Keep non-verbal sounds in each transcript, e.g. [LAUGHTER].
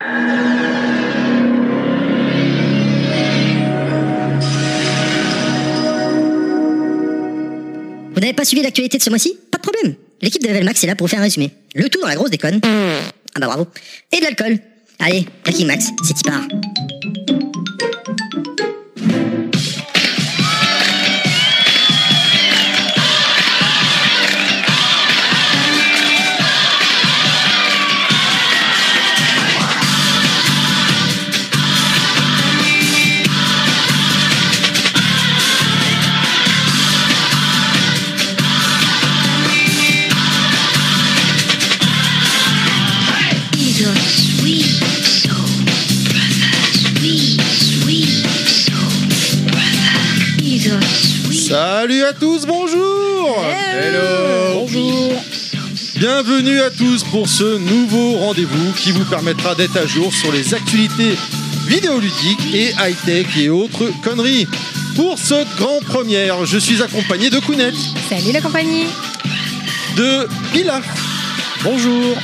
Vous n'avez pas suivi l'actualité de ce mois-ci? Pas de problème. L'équipe de Level Max est là pour faire un résumé. Le tout dans la grosse déconne. Ah bah bravo. Et de l'alcool. Allez, Breaking Max, c'est y part. Salut à tous, bonjour. Hello. Bonjour. Bienvenue à tous pour ce nouveau rendez-vous qui vous permettra d'être à jour sur les actualités vidéoludiques et high-tech et autres conneries. Pour cette grande première, je suis accompagné de Kounet, Salut la compagnie. De Pilaf, bonjour,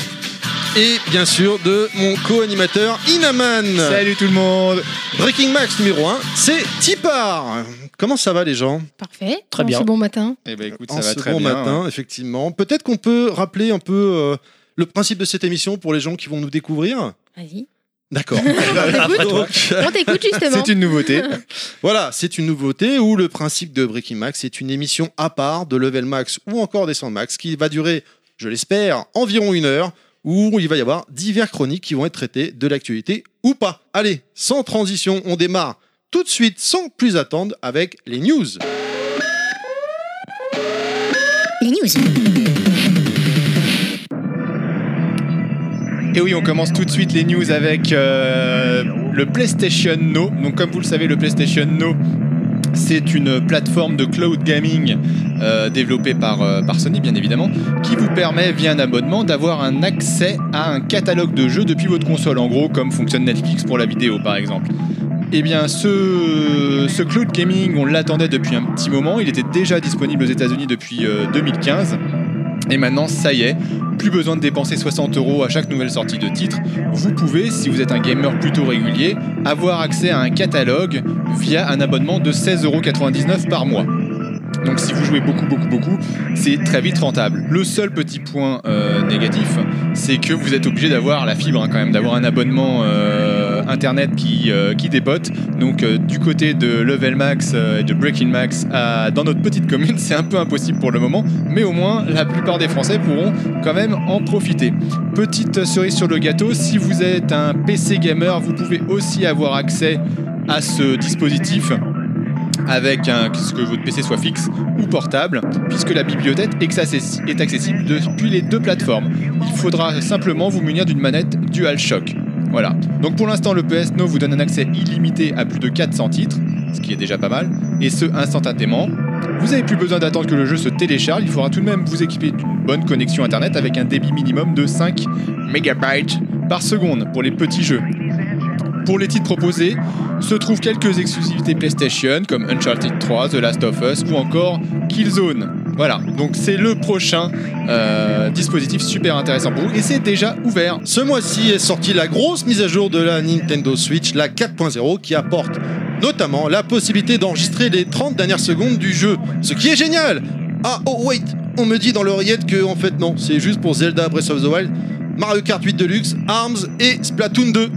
et bien sûr de mon co-animateur Inaman. Salut tout le monde Breaking Max numéro 1, c'est Tipar. Comment ça va les gens? Parfait. Très En bien. ce bon matin. Eh ben écoute, en ça va ce très bon bien. matin, effectivement. Peut-être qu'on peut rappeler un peu euh, le principe de cette émission pour les gens qui vont nous découvrir? Vas-y. D'accord. [LAUGHS] On t'écoute justement. C'est une nouveauté. [LAUGHS] voilà, c'est une nouveauté où le principe de Breaking Max est une émission à part de Level Max ou encore des Max qui va durer, je l'espère, environ une heure où il va y avoir divers chroniques qui vont être traitées de l'actualité ou pas. Allez, sans transition, on démarre tout de suite, sans plus attendre, avec les news. Les news. Et oui, on commence tout de suite les news avec euh, le PlayStation No. Donc comme vous le savez, le PlayStation No, c'est une plateforme de cloud gaming euh, développée par, euh, par Sony, bien évidemment, qui vous permet, via un abonnement, d'avoir un accès à un catalogue de jeux depuis votre console, en gros, comme fonctionne Netflix pour la vidéo, par exemple. Eh bien, ce, cloud gaming, on l'attendait depuis un petit moment. Il était déjà disponible aux États-Unis depuis euh, 2015. Et maintenant, ça y est, plus besoin de dépenser 60 euros à chaque nouvelle sortie de titre. Vous pouvez, si vous êtes un gamer plutôt régulier, avoir accès à un catalogue via un abonnement de 16,99€ par mois. Donc si vous jouez beaucoup, beaucoup, beaucoup, c'est très vite rentable. Le seul petit point euh, négatif, c'est que vous êtes obligé d'avoir la fibre hein, quand même, d'avoir un abonnement euh, internet qui, euh, qui dépote. Donc du côté de Level Max et de Breaking Max dans notre petite commune, [LAUGHS] c'est un peu impossible pour le moment, mais au moins la plupart des Français pourront quand même en profiter. Petite cerise sur le gâteau, si vous êtes un PC gamer, vous pouvez aussi avoir accès à ce dispositif avec un, que votre PC soit fixe ou portable, puisque la bibliothèque est accessi- est accessible depuis les deux plateformes. Il faudra simplement vous munir d'une manette DualShock. Voilà. Donc pour l'instant, le PS No vous donne un accès illimité à plus de 400 titres, ce qui est déjà pas mal, et ce instantanément. Vous n'avez plus besoin d'attendre que le jeu se télécharge, il faudra tout de même vous équiper d'une bonne connexion internet avec un débit minimum de 5 MB par seconde pour les petits jeux. Pour les titres proposés, se trouvent quelques exclusivités PlayStation comme Uncharted 3, The Last of Us ou encore Killzone. Voilà, donc c'est le prochain euh, dispositif super intéressant pour vous et c'est déjà ouvert. Ce mois-ci est sortie la grosse mise à jour de la Nintendo Switch, la 4.0, qui apporte notamment la possibilité d'enregistrer les 30 dernières secondes du jeu, ce qui est génial Ah, oh wait, on me dit dans l'oreillette que en fait non, c'est juste pour Zelda Breath of the Wild, Mario Kart 8 Deluxe, ARMS et Splatoon 2.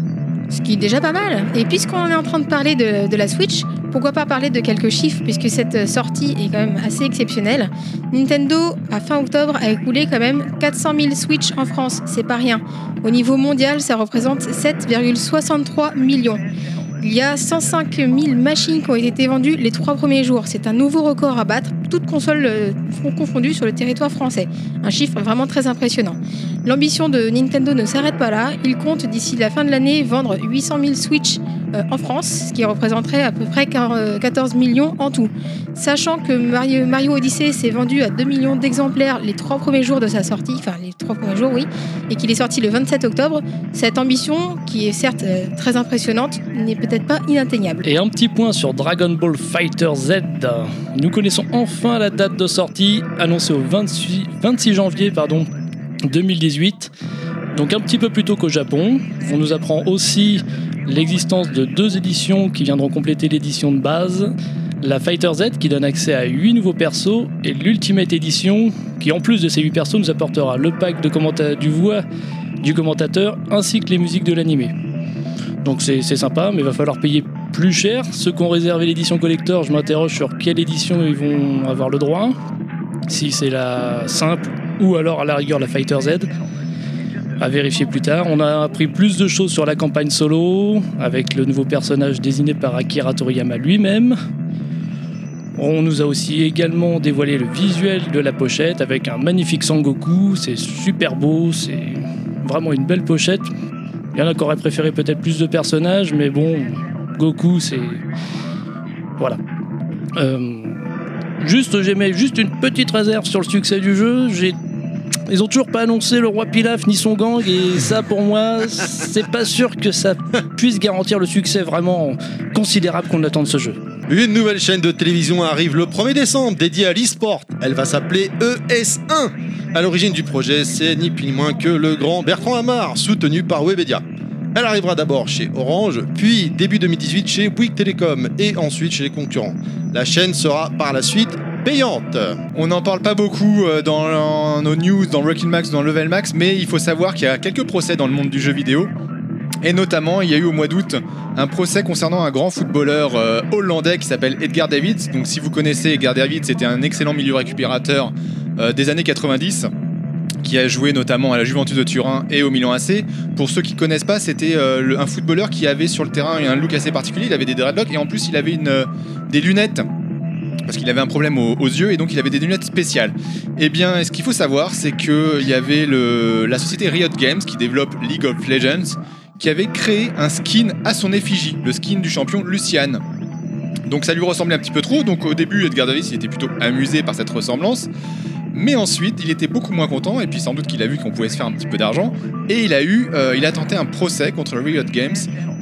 Ce qui est déjà pas mal. Et puisqu'on est en train de parler de, la Switch, pourquoi pas parler de quelques chiffres, puisque cette sortie est quand même assez exceptionnelle. Nintendo, à fin octobre, a écoulé quand même 400 000 Switch en France. C'est pas rien. Au niveau mondial, ça représente 7,63 millions. Il y a 105 000 machines qui ont été vendues les trois premiers jours. C'est un nouveau record à battre, toutes consoles euh, confondues sur le territoire français. Un chiffre vraiment très impressionnant. L'ambition de Nintendo ne s'arrête pas là. Il compte d'ici la fin de l'année vendre 800 000 Switch euh, en France, ce qui représenterait à peu près quar- euh, 14 millions en tout. Sachant que Mario, Odyssey s'est vendu à 2 millions d'exemplaires les trois premiers jours de sa sortie, enfin les trois premiers jours, oui, et qu'il est sorti le 27 octobre, cette ambition, qui est certes très impressionnante, n'est peut-être pas inatteignable. Et un petit point sur Dragon Ball Fighter Z. Nous connaissons enfin la date de sortie, annoncée au 26, 26 janvier pardon, 2018. Donc un petit peu plus tôt qu'au Japon. On nous apprend aussi l'existence de deux éditions qui viendront compléter l'édition de base. La Fighter Z qui donne accès à 8 nouveaux persos et l'Ultimate Edition qui en plus de ces 8 persos nous apportera le pack de commenta- du voix du commentateur ainsi que les musiques de l'animé. Donc c'est c'est sympa mais il va falloir payer plus cher. Ceux qui ont réservé l'édition collector, je m'interroge sur quelle édition ils vont avoir le droit. Si c'est la simple ou alors à la rigueur la Fighter Z. À vérifier plus tard. On a appris plus de choses sur la campagne solo, avec le nouveau personnage désigné par Akira Toriyama lui-même. On nous a aussi également dévoilé le visuel de la pochette avec un magnifique Sangoku. C'est super beau, c'est vraiment une belle pochette. Il y en a qui auraient préféré peut-être plus de personnages, mais bon, Goku, c'est. Voilà. Euh, Juste, j'aimais juste une petite réserve sur le succès du jeu. Ils ont toujours pas annoncé le roi Pilaf ni son gang et ça pour moi c'est pas sûr que ça puisse garantir le succès vraiment considérable qu'on attend de ce jeu. Une nouvelle chaîne de télévision arrive le 1er décembre dédiée à l'e-sport. Elle va s'appeler ES1. À l'origine du projet, c'est ni plus ni moins que le grand Bertrand Hamar, soutenu par Webedia. Elle arrivera d'abord chez Orange, puis début 2018 chez Bouygues Télécom et ensuite chez les concurrents. La chaîne sera par la suite payante. On n'en parle pas beaucoup euh, dans nos news, dans Rockin' Max, dans Level Max, mais il faut savoir qu'il y a quelques procès dans le monde du jeu vidéo. Et notamment, il y a eu au mois d'août un procès concernant un grand footballeur euh, hollandais qui s'appelle Edgar Davids. Donc si vous connaissez Edgar Davids, c'était un excellent milieu récupérateur euh, des années 90 qui a joué notamment à la Juventus de Turin et au Milan AC. Pour ceux qui connaissent pas, c'était euh, un footballeur qui avait sur le terrain un look assez particulier. Il avait des dreadlocks et en plus il avait euh, des lunettes parce qu'il avait un problème aux, yeux et donc il avait des lunettes spéciales. Eh bien, ce qu'il faut savoir, c'est qu'il y avait la société Riot Games qui développe League of Legends qui avait créé un skin à son effigie, le skin du champion Lucian. Donc ça lui ressemblait un petit peu trop. Donc au début, Edgar Davis il était plutôt amusé par cette ressemblance. Mais ensuite, il était beaucoup moins content, et puis sans doute qu'il a vu qu'on pouvait se faire un petit peu d'argent, et il a eu, euh, il a tenté un procès contre Riot Games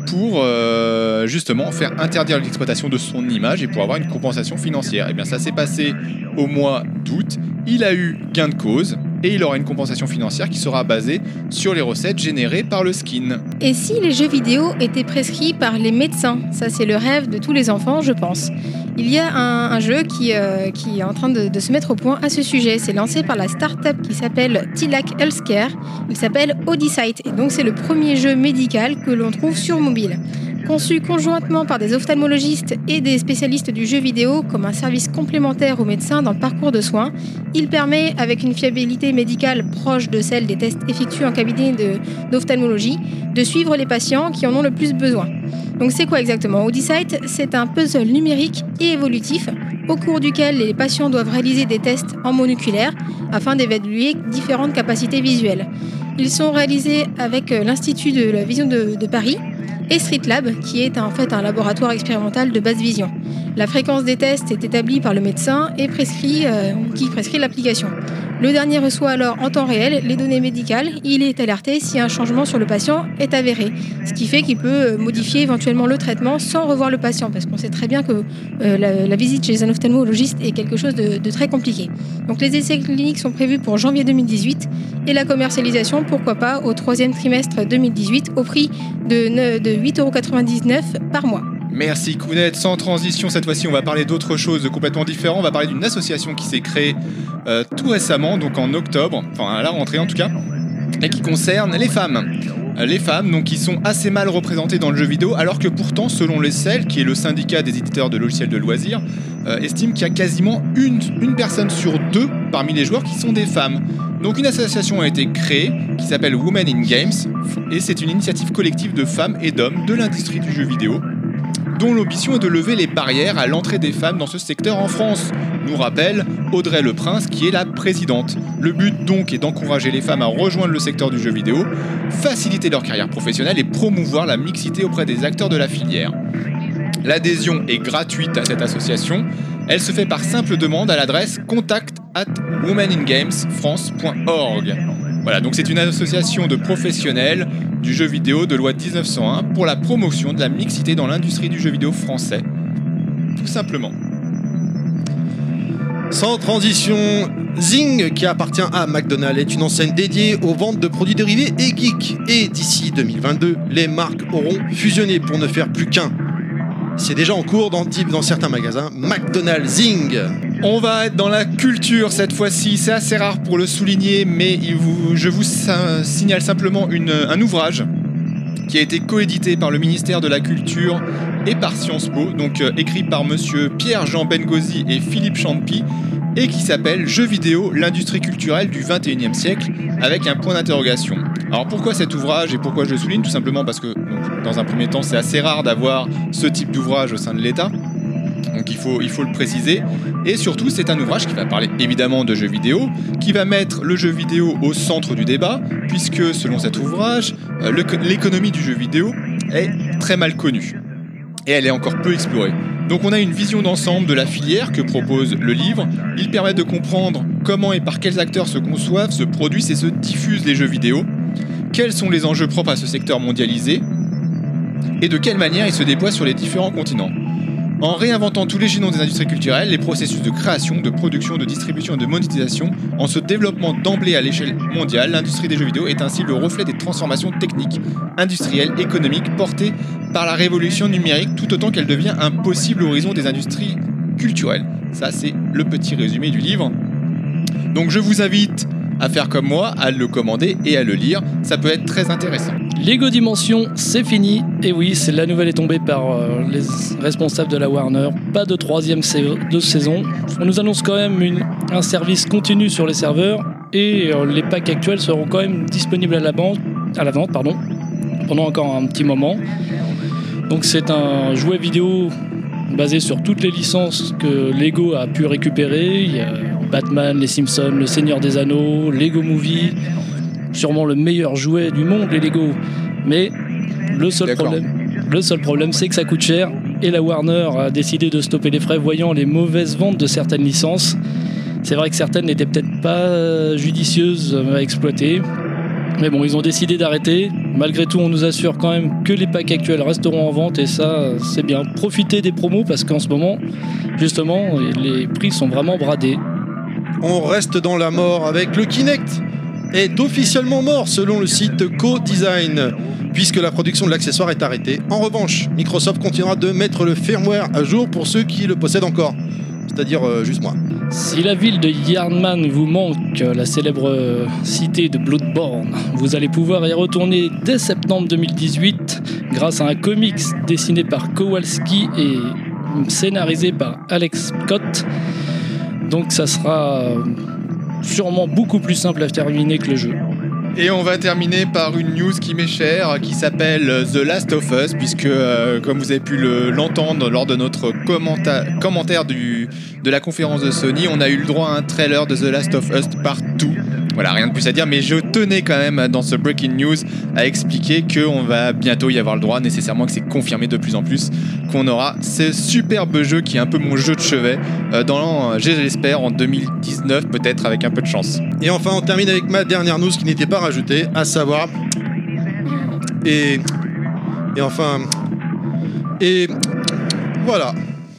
pour euh, justement faire interdire l'exploitation de son image et pour avoir une compensation financière. Et bien ça s'est passé au mois d'août. Il a eu gain de cause et il aura une compensation financière qui sera basée sur les recettes générées par le skin. Et si les jeux vidéo étaient prescrits par les médecins? Ça, c'est le rêve de tous les enfants, je pense. Il y a un, jeu qui, euh, qui est en train de, se mettre au point à ce sujet. C'est lancé par la start-up qui s'appelle Tilac Healthcare. Il s'appelle Odyssite. Et donc, c'est le premier jeu médical que l'on trouve sur mobile. Conçu conjointement par des ophtalmologistes et des spécialistes du jeu vidéo comme un service complémentaire aux médecins dans le parcours de soins, il permet, avec une fiabilité médicale proche de celle des tests effectués en cabinet de- d'ophtalmologie, de suivre les patients qui en ont le plus besoin. Donc c'est quoi exactement Odyssite, c'est un puzzle numérique et évolutif au cours duquel les patients doivent réaliser des tests en monoculaire afin d'évaluer différentes capacités visuelles. Ils sont réalisés avec euh, l'Institut de la vision de, de Paris et Street Lab, qui est en fait un laboratoire expérimental de basse vision. La fréquence des tests est établie par le médecin et prescrit, euh, qui prescrit l'application. Le dernier reçoit alors en temps réel les données médicales. Il est alerté si un changement sur le patient est avéré, ce qui fait qu'il peut euh, modifier éventuellement le traitement sans revoir le patient, parce qu'on sait très bien que euh, la, visite chez un ophtalmologiste est quelque chose de, très compliqué. Donc les essais cliniques sont prévus pour janvier 2018 et la commercialisation, pourquoi pas, au troisième trimestre 2018 au prix de, de 8,99€ par mois. Merci Kounet. Sans transition, cette fois-ci, on va parler d'autre chose de complètement différent. On va parler d'une association qui s'est créée euh, tout récemment, donc en octobre, enfin à la rentrée en tout cas, et qui concerne les femmes. Euh, Les femmes, donc, qui sont assez mal représentées dans le jeu vidéo, alors que pourtant, selon les CEL, qui est le syndicat des éditeurs de logiciels de loisirs, euh, estime qu'il y a quasiment une personne sur deux parmi les joueurs qui sont des femmes. Donc une association a été créée qui s'appelle Women in Games, et c'est une initiative collective de femmes et d'hommes de l'industrie du jeu vidéo dont l'ambition est de lever les barrières à l'entrée des femmes dans ce secteur en France, nous rappelle Audrey Le Prince qui est la présidente. Le but donc est d'encourager les femmes à rejoindre le secteur du jeu vidéo, faciliter leur carrière professionnelle et promouvoir la mixité auprès des acteurs de la filière. L'adhésion est gratuite à cette association. Elle se fait par simple demande à l'adresse contact at womeningamesfrance.org. Voilà, donc c'est une association de professionnels du jeu vidéo de loi 1901 pour la promotion de la mixité dans l'industrie du jeu vidéo français. Tout simplement. Sans transition, Zing, qui appartient à McDonald's, est une enseigne dédiée aux ventes de produits dérivés et geeks. Et d'ici 2022, les marques auront fusionné pour ne faire plus qu'un. C'est déjà en cours dans, dans certains magasins. McDonald's Zing. On va être dans la culture cette fois-ci. C'est assez rare pour le souligner, mais je vous signale simplement un ouvrage qui a été coédité par le ministère de la Culture et par Sciences Po, donc euh, écrit par monsieur Pierre-Jean Bengozi et Philippe Champy, et qui s'appelle Jeux vidéo, l'industrie culturelle du 21e siècle, avec un point d'interrogation. Alors pourquoi cet ouvrage et pourquoi je le souligne? Tout simplement parce que, dans un premier temps, c'est assez rare d'avoir ce type d'ouvrage au sein de l'État. Donc il faut, le préciser. Et surtout, c'est un ouvrage qui va parler évidemment de jeux vidéo, qui va mettre le jeu vidéo au centre du débat, puisque selon cet ouvrage, euh, l'économie du jeu vidéo est très mal connue. Et elle est encore peu explorée. Donc on a une vision d'ensemble de la filière que propose le livre. Il permet de comprendre comment et par quels acteurs se conçoivent, se produisent et se diffusent les jeux vidéo, quels sont les enjeux propres à ce secteur mondialisé, et de quelle manière il se déploie sur les différents continents? En réinventant tous les jalons des industries culturelles, les processus de création, de production, de distribution et de monétisation, en se développant d'emblée à l'échelle mondiale, l'industrie des jeux vidéo est ainsi le reflet des transformations techniques, industrielles, économiques portées par la révolution numérique tout autant qu'elle devient un possible horizon des industries culturelles. Ça, c'est le petit résumé du livre. Donc je vous invite à faire comme moi, à le commander et à le lire. Ça peut être très intéressant. Lego Dimension, c'est fini. Et oui, la nouvelle est tombée par euh, les responsables de la Warner. Pas de troisième de saison. On nous annonce quand même un service continu sur les serveurs et euh, les packs actuels seront quand même disponibles à la, banque, à la vente pardon, pendant encore un petit moment. Donc c'est un jouet vidéo basé sur toutes les licences que Lego a pu récupérer. Batman, les Simpsons, le Seigneur des Anneaux, Lego Movie, sûrement le meilleur jouet du monde, les Lego. Mais le seul problème, le seul problème, c'est que ça coûte cher. Et la Warner a décidé de stopper les frais, voyant les mauvaises ventes de certaines licences. C'est vrai que certaines n'étaient peut-être pas judicieuses à exploiter. Mais bon, ils ont décidé d'arrêter. Malgré tout, on nous assure quand même que les packs actuels resteront en vente et ça, c'est bien. Profitez des promos parce qu'en ce moment, justement, les prix sont vraiment bradés. On reste dans la mort avec le Kinect est officiellement mort selon le site Co-Design puisque la production de l'accessoire est arrêtée. En revanche, Microsoft continuera de mettre le firmware à jour pour ceux qui le possèdent encore, c'est-à-dire euh, juste moi. Si la ville de Yardman vous manque, la célèbre euh, cité de Bloodborne, vous allez pouvoir y retourner dès septembre 2018 grâce à un comics dessiné par Kowalski et scénarisé par Alex Scott. Donc ça sera euh, sûrement beaucoup plus simple à terminer que le jeu. Et on va terminer par une news qui m'est chère, qui s'appelle euh, The Last of Us, puisque euh, comme vous avez pu le- l'entendre lors de notre commenta- commentaire du, de la conférence de Sony, on a eu le droit à un trailer de The Last of Us partout. Voilà, rien de plus à dire, mais je tenais quand même dans ce breaking news à expliquer qu'on va bientôt y avoir le droit, nécessairement que c'est confirmé de plus en plus, qu'on aura ce superbe jeu qui est un peu mon jeu de chevet, euh, dans, j'espère, en 2019 peut-être avec un peu de chance. Et enfin, on termine avec ma dernière news qui n'était pas rajoutée, à savoir. Et. Et enfin. Et. Voilà.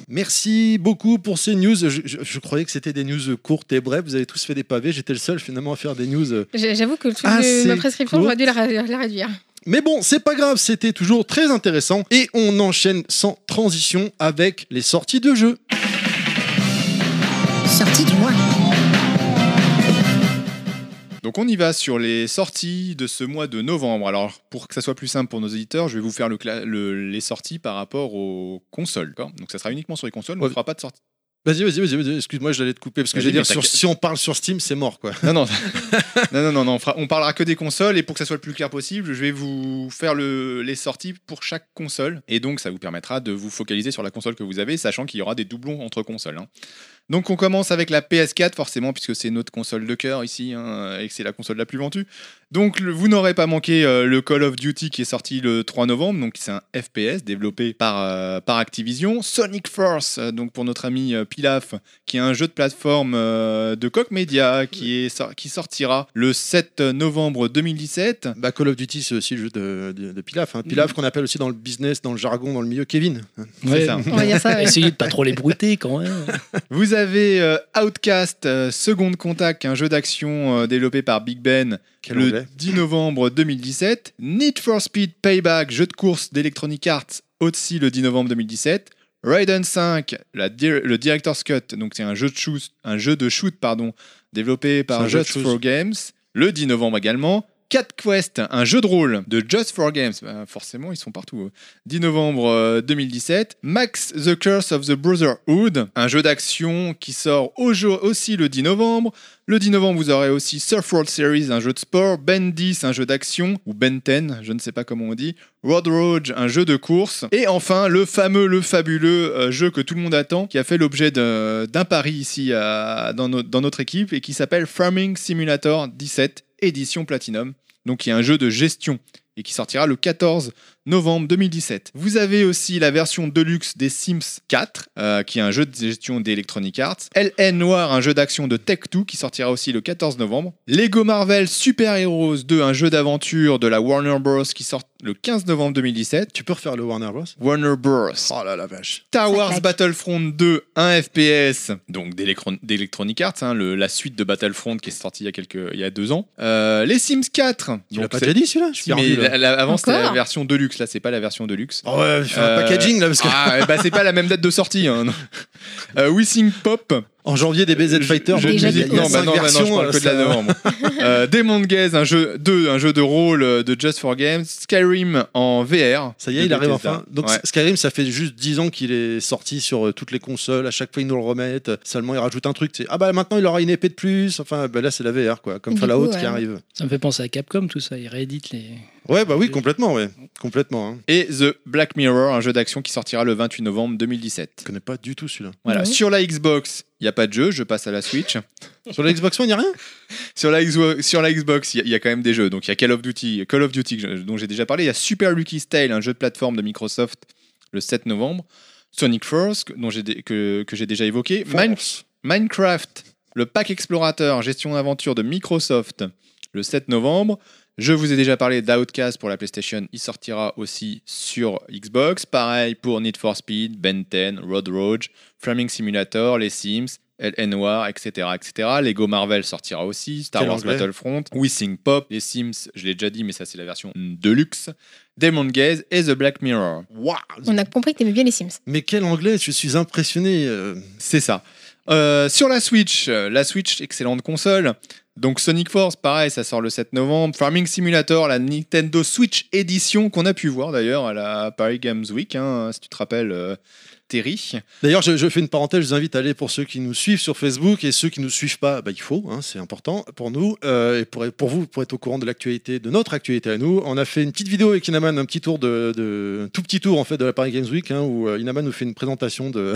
Merci beaucoup pour ces news. Je, je- je croyais que c'était des news courtes et brèves. Vous avez tous fait des pavés. J'étais le seul finalement à faire des news. euh. J'avoue que le truc Ah, de ma prescription, j'aurais dû la, réduire. Mais bon, c'est pas grave. C'était toujours très intéressant. Et on enchaîne sans transition avec les sorties de jeux. Sortie du mois. Donc on y va sur les sorties de ce mois de novembre. Alors pour que ça soit plus simple pour nos auditeurs, je vais vous faire le cla- le- les sorties par rapport aux consoles. Donc ça sera uniquement sur les consoles, on ne fera pas de sortie. Vas-y, vas-y, vas-y. Excuse-moi, j'allais te couper parce que j'allais dire sur- si on parle sur Steam, c'est mort quoi. Non, non, [LAUGHS] non, non, non, non, on, fera- on parlera que des consoles et pour que ça soit le plus clair possible, je vais vous faire le- les sorties pour chaque console et donc ça vous permettra de vous focaliser sur la console que vous avez, sachant qu'il y aura des doublons entre consoles. hein. Donc on commence avec la PS4 forcément puisque c'est notre console de cœur ici hein, et que c'est la console la plus vendue. Donc le- vous n'aurez pas manqué euh, le Call of Duty qui est sorti le 3 novembre, donc c'est un FPS développé par, euh, par Activision. Sonic Force, euh, donc pour notre ami euh, Pilaf, qui est un jeu de plateforme euh, de Koch Media qui, est, qui sortira le 7 novembre 2017. Bah, Call of Duty, c'est aussi le jeu de, de, de Pilaf. hein. Pilaf qu'on appelle aussi dans le business, dans le jargon, dans le milieu Kevin. C'est ça. [LAUGHS] Dire ça. ouais. Essayez de pas trop les brouter quand même. Vous avez euh, Outcast, euh, Second Contact, un jeu d'action euh, développé par Big Ben Quel le anglais 10 novembre 2017. Need for Speed Payback, jeu de course d'Electronic Arts, aussi le 10 novembre 2017. Raiden 5, la dir- le Director's Cut, donc c'est un jeu de shoot, un jeu de shoot pardon, développé par Just for Games, le 10 novembre également. Cat Quest, un jeu de rôle de Just for Games, Bah, forcément ils sont partout. eux. 10 novembre euh, 2017. Max the Curse of the Brotherhood, un jeu d'action qui sort aussi le 10 novembre. Le 10 novembre, vous aurez aussi Surf World Series, un jeu de sport. Ben 10, un jeu d'action. Ou Ben 10, je ne sais pas comment on dit. Road Rage, un jeu de course. Et enfin, le fameux, le fabuleux euh, jeu que tout le monde attend, qui a fait l'objet d'un pari ici dans notre équipe et qui s'appelle Farming Simulator 17, édition Platinum. Donc, qui est un jeu de gestion et qui sortira le 14 novembre 2017. Vous avez aussi la version deluxe des Sims 4, euh, qui est un jeu de gestion d'Electronic Arts. LN Noir, un jeu d'action de Tech2, qui sortira aussi le 14 novembre. Lego Marvel Super Heroes 2, un jeu d'aventure de la Warner Bros. qui sort le 15 novembre 2017. Tu peux refaire le Warner Bros? Warner Bros. Oh là la vache. Star Wars. Battlefront 2, un FPS, donc d'Electron- d'Electronic Arts, hein, le- la suite de Battlefront qui est sortie il y a, quelques, il y a deux ans. Euh, les Sims 4. Tu l'as pas déjà dit celui-là? Je suis là? La- la- avant c'était la version deluxe, là c'est pas la version deluxe. Oh ouais, il fait un Euh, packaging là parce que Ah, bah c'est pas la même date de sortie. Hein. Euh, Wissing Pop. En janvier des BZ Fighter, Je- a- dit. il y a non, bah cinq non, bah non, je versions, parle que de la ça- novembre. [LAUGHS] euh, Demon Gaze, un jeu, deux, un jeu de rôle euh, de Just for Games. Skyrim en VR. Ça y est, il arrive Bethesda. enfin. Donc Ouais. Skyrim, ça fait juste 10 ans qu'il est sorti sur euh, toutes les consoles. À chaque fois, ils nous le remettent. Seulement, ils rajoutent un truc. Ah bah maintenant, il aura une épée de plus. Enfin, bah, là, c'est la VR, quoi. Comme Fallout coup, qui arrive. Ça me fait penser à Capcom, tout ça. Ils rééditent les. Ouais, bah oui, complètement, ouais. Complètement. Hein. Et The Black Mirror, un jeu d'action qui sortira le 28 novembre 2017. Je connais pas du tout celui-là. Voilà. Sur la Xbox, il n'y a pas de jeu, je passe à la Switch. [LAUGHS] Sur la Xbox One, il n'y a rien? Sur la, Xbox- sur la Xbox, il y, a- il y a quand même des jeux. Donc il y a Call of Duty, Call of Duty dont j'ai déjà parlé. Il y a Super Lucky Style, un jeu de plateforme de Microsoft, le 7 novembre. Sonic Force, que- dont que, que j'ai déjà évoqué. Mine- Minecraft, le pack explorateur, gestion d'aventure de Microsoft, le 7 novembre. Je vous ai déjà parlé d'Outcast pour la PlayStation, il sortira aussi sur Xbox. Pareil pour Need for Speed, Ben 10, Road Rage, Flaming Simulator, Les Sims, LN Noir, etc., etc. Lego Marvel sortira aussi, Star Quel Wars anglais. Battlefront, Wissing Pop, Les Sims, je l'ai déjà dit, mais ça c'est la version deluxe, Demon Gaze et The Black Mirror. Waouh On a compris que t'aimais bien les Sims. Mais quel anglais Je suis impressionné. euh. C'est ça. Euh, sur la Switch, euh, la Switch, excellente console. Donc Sonic Force, pareil, ça sort le 7 novembre. Farming Simulator, la Nintendo Switch Edition qu'on a pu voir d'ailleurs à la Paris Games Week, hein, si tu te rappelles, euh, Terry. D'ailleurs, je, je fais une parenthèse, je vous invite à aller pour ceux qui nous suivent sur Facebook et ceux qui nous suivent pas, bah, il faut, hein, c'est important pour nous euh, et pour, pour vous, pour être au courant de l'actualité, de notre actualité à nous. On a fait une petite vidéo avec Inaman, un petit tour de, de un tout petit tour en fait de la Paris Games Week, hein, où euh, Inaman nous fait une présentation de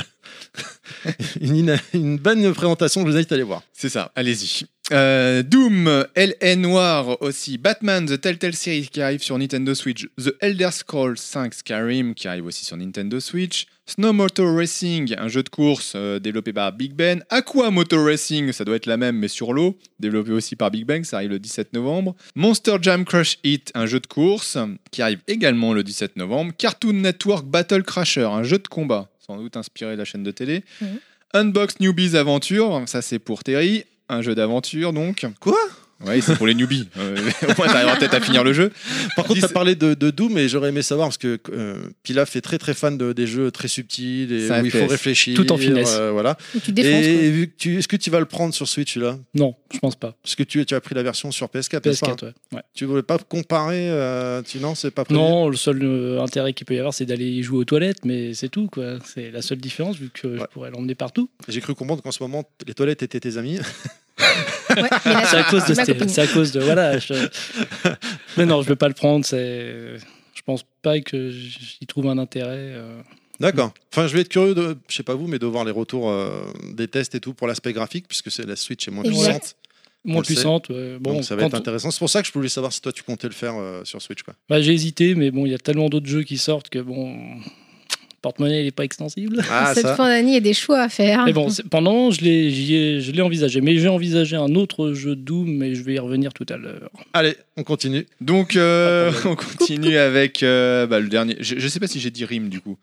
[LAUGHS] une, une bonne présentation. Je vous invite à aller voir. C'est ça, allez-y. Euh, Doom, LN Noir aussi, Batman, The Telltale Series qui arrive sur Nintendo Switch, The Elder Scrolls 5 Skyrim qui arrive aussi sur Nintendo Switch, Snow Motor Racing, un jeu de course euh, développé par Big Ben, Aqua Motor Racing, ça doit être la même mais sur l'eau, développé aussi par Big Bang, ça arrive le 17 novembre, Monster Jam Crush Hit, un jeu de course qui arrive également le 17 novembre, Cartoon Network Battle Crasher, un jeu de combat, sans doute inspiré de la chaîne de télé, Mhm. Unbox Newbies Aventure, ça c'est pour Terry, un jeu d'aventure donc. Quoi? Oui, c'est pour les newbies. [LAUGHS] Euh, au moins, t'arriveras peut-être à finir le jeu. Par contre, tu as parlé de, de Doom et j'aurais aimé savoir parce que euh, Pilaf est très très fan de, des jeux très subtils et où il faut réfléchir. Tout en finesse. euh, voilà. Tu défonces. Et vu que tu, est-ce que tu vas le prendre sur Switch là? Non, je pense pas. Parce que tu, tu as pris la version sur PS4. n'est-ce pas? PS4, ouais. ouais. Tu voulais pas comparer euh, tu, Non, c'est pas prévu? Non, le seul euh, intérêt qu'il peut y avoir, c'est d'aller y jouer aux toilettes, mais c'est tout, quoi. C'est la seule différence, vu que je Ouais. pourrais l'emmener partout. J'ai cru comprendre qu'en ce moment, les toilettes étaient tes amis. [LAUGHS] Ouais, C'est à cause de, c'est à cause de, voilà. je- [LAUGHS] Mais non, je vais pas le prendre. Je pense pas que j'y trouve un intérêt. euh. D'accord. Enfin, je vais être curieux de, je sais pas vous, mais de voir les retours euh, des tests et tout pour l'aspect graphique, puisque c'est la Switch est moins Exact. puissante. Moins puissante. ouais. Bon, donc ça va être intéressant. C'est pour ça que je voulais savoir si toi tu comptais le faire euh, sur Switch. Quoi. Bah, j'ai hésité, mais bon, il y a tellement d'autres jeux qui sortent que bon, porte-monnaie il est pas extensible. Ah, Cette fin d'année, il y a des choix à faire. Mais bon, pendant, je l'ai, je l'ai envisagé, mais j'ai envisagé un autre jeu Doom, mais je vais y revenir tout à l'heure. Allez, on continue. Donc, euh, [LAUGHS] on continue avec euh, bah, le dernier. Je, je sais pas si j'ai dit Rim du coup.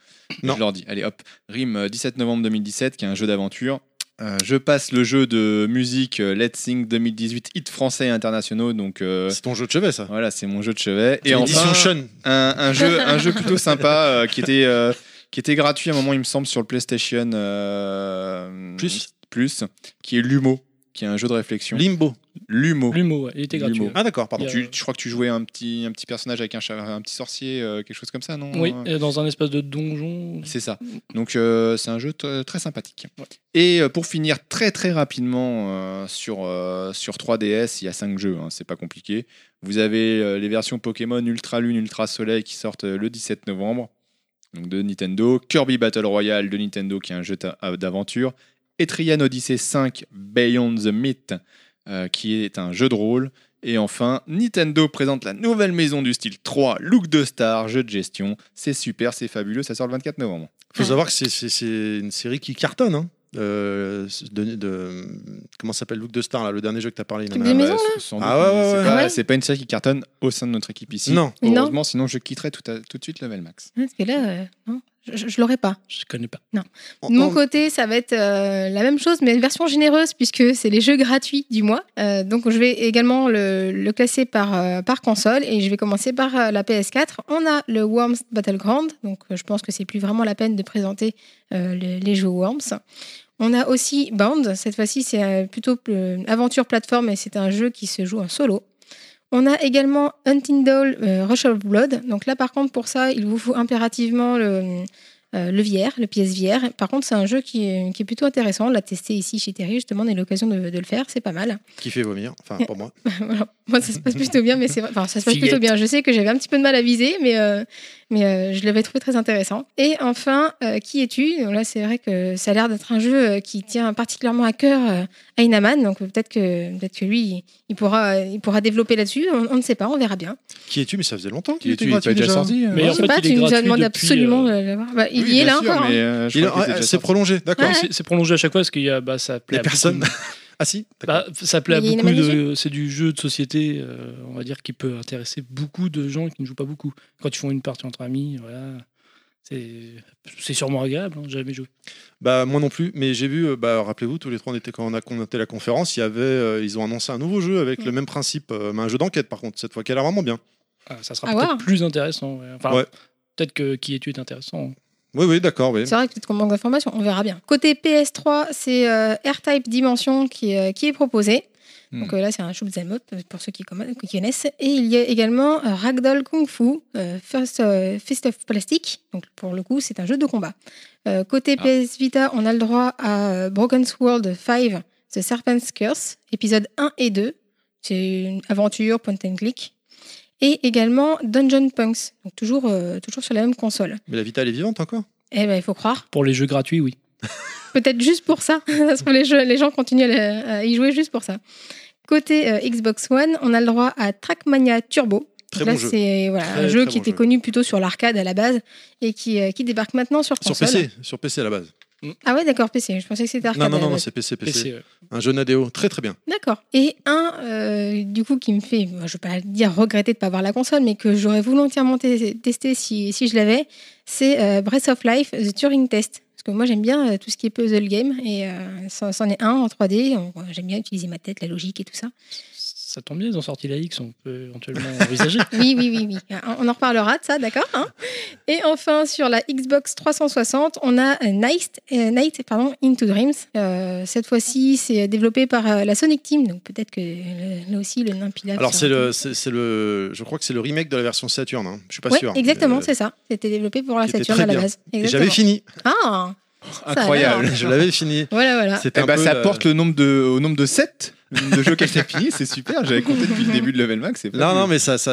Non. Je leur dis. Allez hop. Rim, euh, 17 novembre 2017, qui est un jeu d'aventure. Euh, je passe le jeu de musique euh, Let's Sing 2018 hit français et internationaux. Donc euh, C'est ton jeu de chevet, ça. voilà, c'est mon jeu de chevet. Et enfin, Sean. un, un jeu, un jeu plutôt sympa euh, qui était euh, qui était gratuit à un moment, il me semble, sur le PlayStation euh, Plus. plus, qui est Lumo, qui est un jeu de réflexion. Limbo. Lumo. Ouais, il était gratuit. Ah, d'accord, pardon. A- Tu, je crois que tu jouais un petit, un petit personnage avec un, un petit sorcier, euh, quelque chose comme ça, non? Oui, Euh, et dans un espèce de donjon. C'est ça. Donc euh, c'est un jeu très sympathique. Et euh, pour finir très très rapidement euh, sur, euh, sur 3DS, il y a 5 jeux, hein, c'est pas compliqué. Vous avez euh, les versions Pokémon Ultra Lune, Ultra Soleil qui sortent euh, le 17 novembre donc de Nintendo. Kirby Battle Royale de Nintendo qui est un jeu d'aventure. Etrian Odyssey 5 Beyond the Myth euh, qui est un jeu de rôle. Et enfin, Nintendo présente la nouvelle maison du style 3, Look de Star, jeu de gestion. C'est super, c'est fabuleux, ça sort le 24 novembre. faut savoir que c'est- c'est c'est une série qui cartonne. Hein. Euh, de, de- comment s'appelle Look de Star, là, le dernier jeu que tu as parlé. Bah, maison, s- sans Ah doute, ouais, mais ouais, c'est ouais. pas, Ah ouais c'est pas une série qui cartonne au sein de notre équipe ici. Non. Non. Heureusement, sinon je quitterais tout, à- tout de suite Level Max. Parce que là, euh, non, je, je l'aurais pas. Je connais pas. En- De mon côté, ça va être euh, la même chose, mais une version généreuse, puisque c'est les jeux gratuits du mois. Euh, donc, je vais également le, le classer par, euh, par console, et je vais commencer par euh, la PS4. On a le Worms Battleground, donc euh, je pense que c'est plus vraiment la peine de présenter euh, le- les jeux Worms. On a aussi Bound, cette fois-ci c'est euh, plutôt euh, aventure plateforme, et c'est un jeu qui se joue en solo. On a également Hunting Doll euh, Rush of Blood. Donc là, par contre, pour ça, il vous faut impérativement le, euh, le VR, le PSVR. Par contre, c'est un jeu qui est, qui est plutôt intéressant. On l'a testé ici chez Terry, justement, on a eu l'occasion de, de le faire. C'est pas mal. Qui fait vomir, enfin pour moi. [LAUGHS] Voilà. Moi, ça se passe plutôt bien, mais c'est vrai- enfin, ça se passe plutôt bien. Je sais que j'avais un petit peu de mal à viser, mais, euh, mais euh, je l'avais trouvé très intéressant. Et enfin, euh, qui es-tu? Donc Là, c'est vrai que ça a l'air d'être un jeu euh, qui tient particulièrement à cœur à Inaman. Donc peut-être que, peut que lui, il pourra, il pourra développer là-dessus. On, on ne sait pas, on verra bien. Qui es-tu? Mais ça faisait longtemps qu'il Il était déjà déjà. sorti Mais je en sais fait, pas, tu nous as demandé absolument euh, de l'avoir. Bah, il Oui, y est là sûr, encore. hein. euh, C'est prolongé, d'accord. Ouais. C'est prolongé à chaque fois parce qu'il y a, bah, ça plaît Il y Ah si. Bah, ça plaît à beaucoup de. C'est du jeu de société, euh, on va dire, qui peut intéresser beaucoup de gens qui ne jouent pas beaucoup. Quand ils font une partie entre amis, voilà. C'est c'est sûrement agréable, hein, j'ai jamais joué. Bah moi non plus, mais j'ai vu, euh, bah, rappelez-vous, tous les trois on était quand on a commenté la conférence, il y avait, euh, ils ont annoncé un nouveau jeu avec Mm. le même principe, euh, mais un jeu d'enquête par contre, cette fois qui a l'air vraiment bien. Ah, ça sera À peut-être plus intéressant. ouais. Enfin, Ouais. peut-être que qui es-tu est intéressant. Oui, oui, d'accord, oui. C'est vrai que peut-être qu'on manque d'informations, on verra bien. Côté PS3, c'est euh, R-Type Dimension qui, est- qui est proposé. Hmm. Donc euh, là, c'est un shoot'em up euh, pour ceux qui, connaissent. Et il y a également euh, Ragdoll Kung Fu, euh, First, euh, Fist of Plastic. Donc pour le coup, c'est un jeu de combat. Euh, côté Ah. PS Vita, on a le droit à euh, Broken Sword 5, The Serpent's Curse, épisode 1 et 2. C'est une aventure, point and click. Et également Dungeon Punks, donc toujours, euh, toujours sur la même console. Mais la Vita elle est vivante encore? Eh ben, il faut croire. Pour les jeux gratuits, oui. [LAUGHS] Peut-être juste pour ça. [LAUGHS] se trouve, les, jeux- les gens continuent à, y jouer juste pour ça. Côté euh, Xbox One, on a le droit à Trackmania Turbo. Très Donc là, bon jeu. c'est voilà, Très, un jeu très qui bon était jeu. connu plutôt sur l'arcade à la base et qui, euh, qui débarque maintenant sur Sur console. PC, sur PC à la base. Ah ouais, d'accord, PC. Je pensais que c'était arcade. Non, non, non, c'est PC, PC. PC, ouais. Un jeu Nadeo, très très bien. D'accord. Et un, euh, du coup, qui me fait, je ne vais pas dire regretter de ne pas avoir la console, mais que j'aurais volontièrement te- testé si, si je l'avais, c'est euh, Breath of Life, The Turing Test. Parce que moi, j'aime bien euh, tout ce qui est puzzle game, et euh, c'en est un en 3D. On- J'aime bien utiliser ma tête, la logique et tout ça. Ça tombe bien, ils ont sorti la X, on peut éventuellement envisager. [LAUGHS] Oui, oui, oui, oui. On en reparlera de ça, d'accord hein Et enfin, sur la Xbox 360, on a Night, euh, Night pardon, Into Dreams. Euh, cette fois-ci, c'est développé par euh, la Sonic Team, donc peut-être que euh, là aussi, le nain Pilaf Alors c'est le, c'est c'est le, je crois que c'est le remake de la version Saturn. Hein. Je suis pas Ouais, sûr. exactement, Euh, c'est ça. C'était développé pour la Saturn à la base. et Exactement. J'avais fini. Ah Incroyable. Je l'avais fini. Voilà, voilà. C'était Eh un ben, peu ça porte le nombre de, au nombre de 7 de jeux qu'elle a fini, c'est super. J'avais compté depuis le début de Level Max. Non, non, mais ça, ça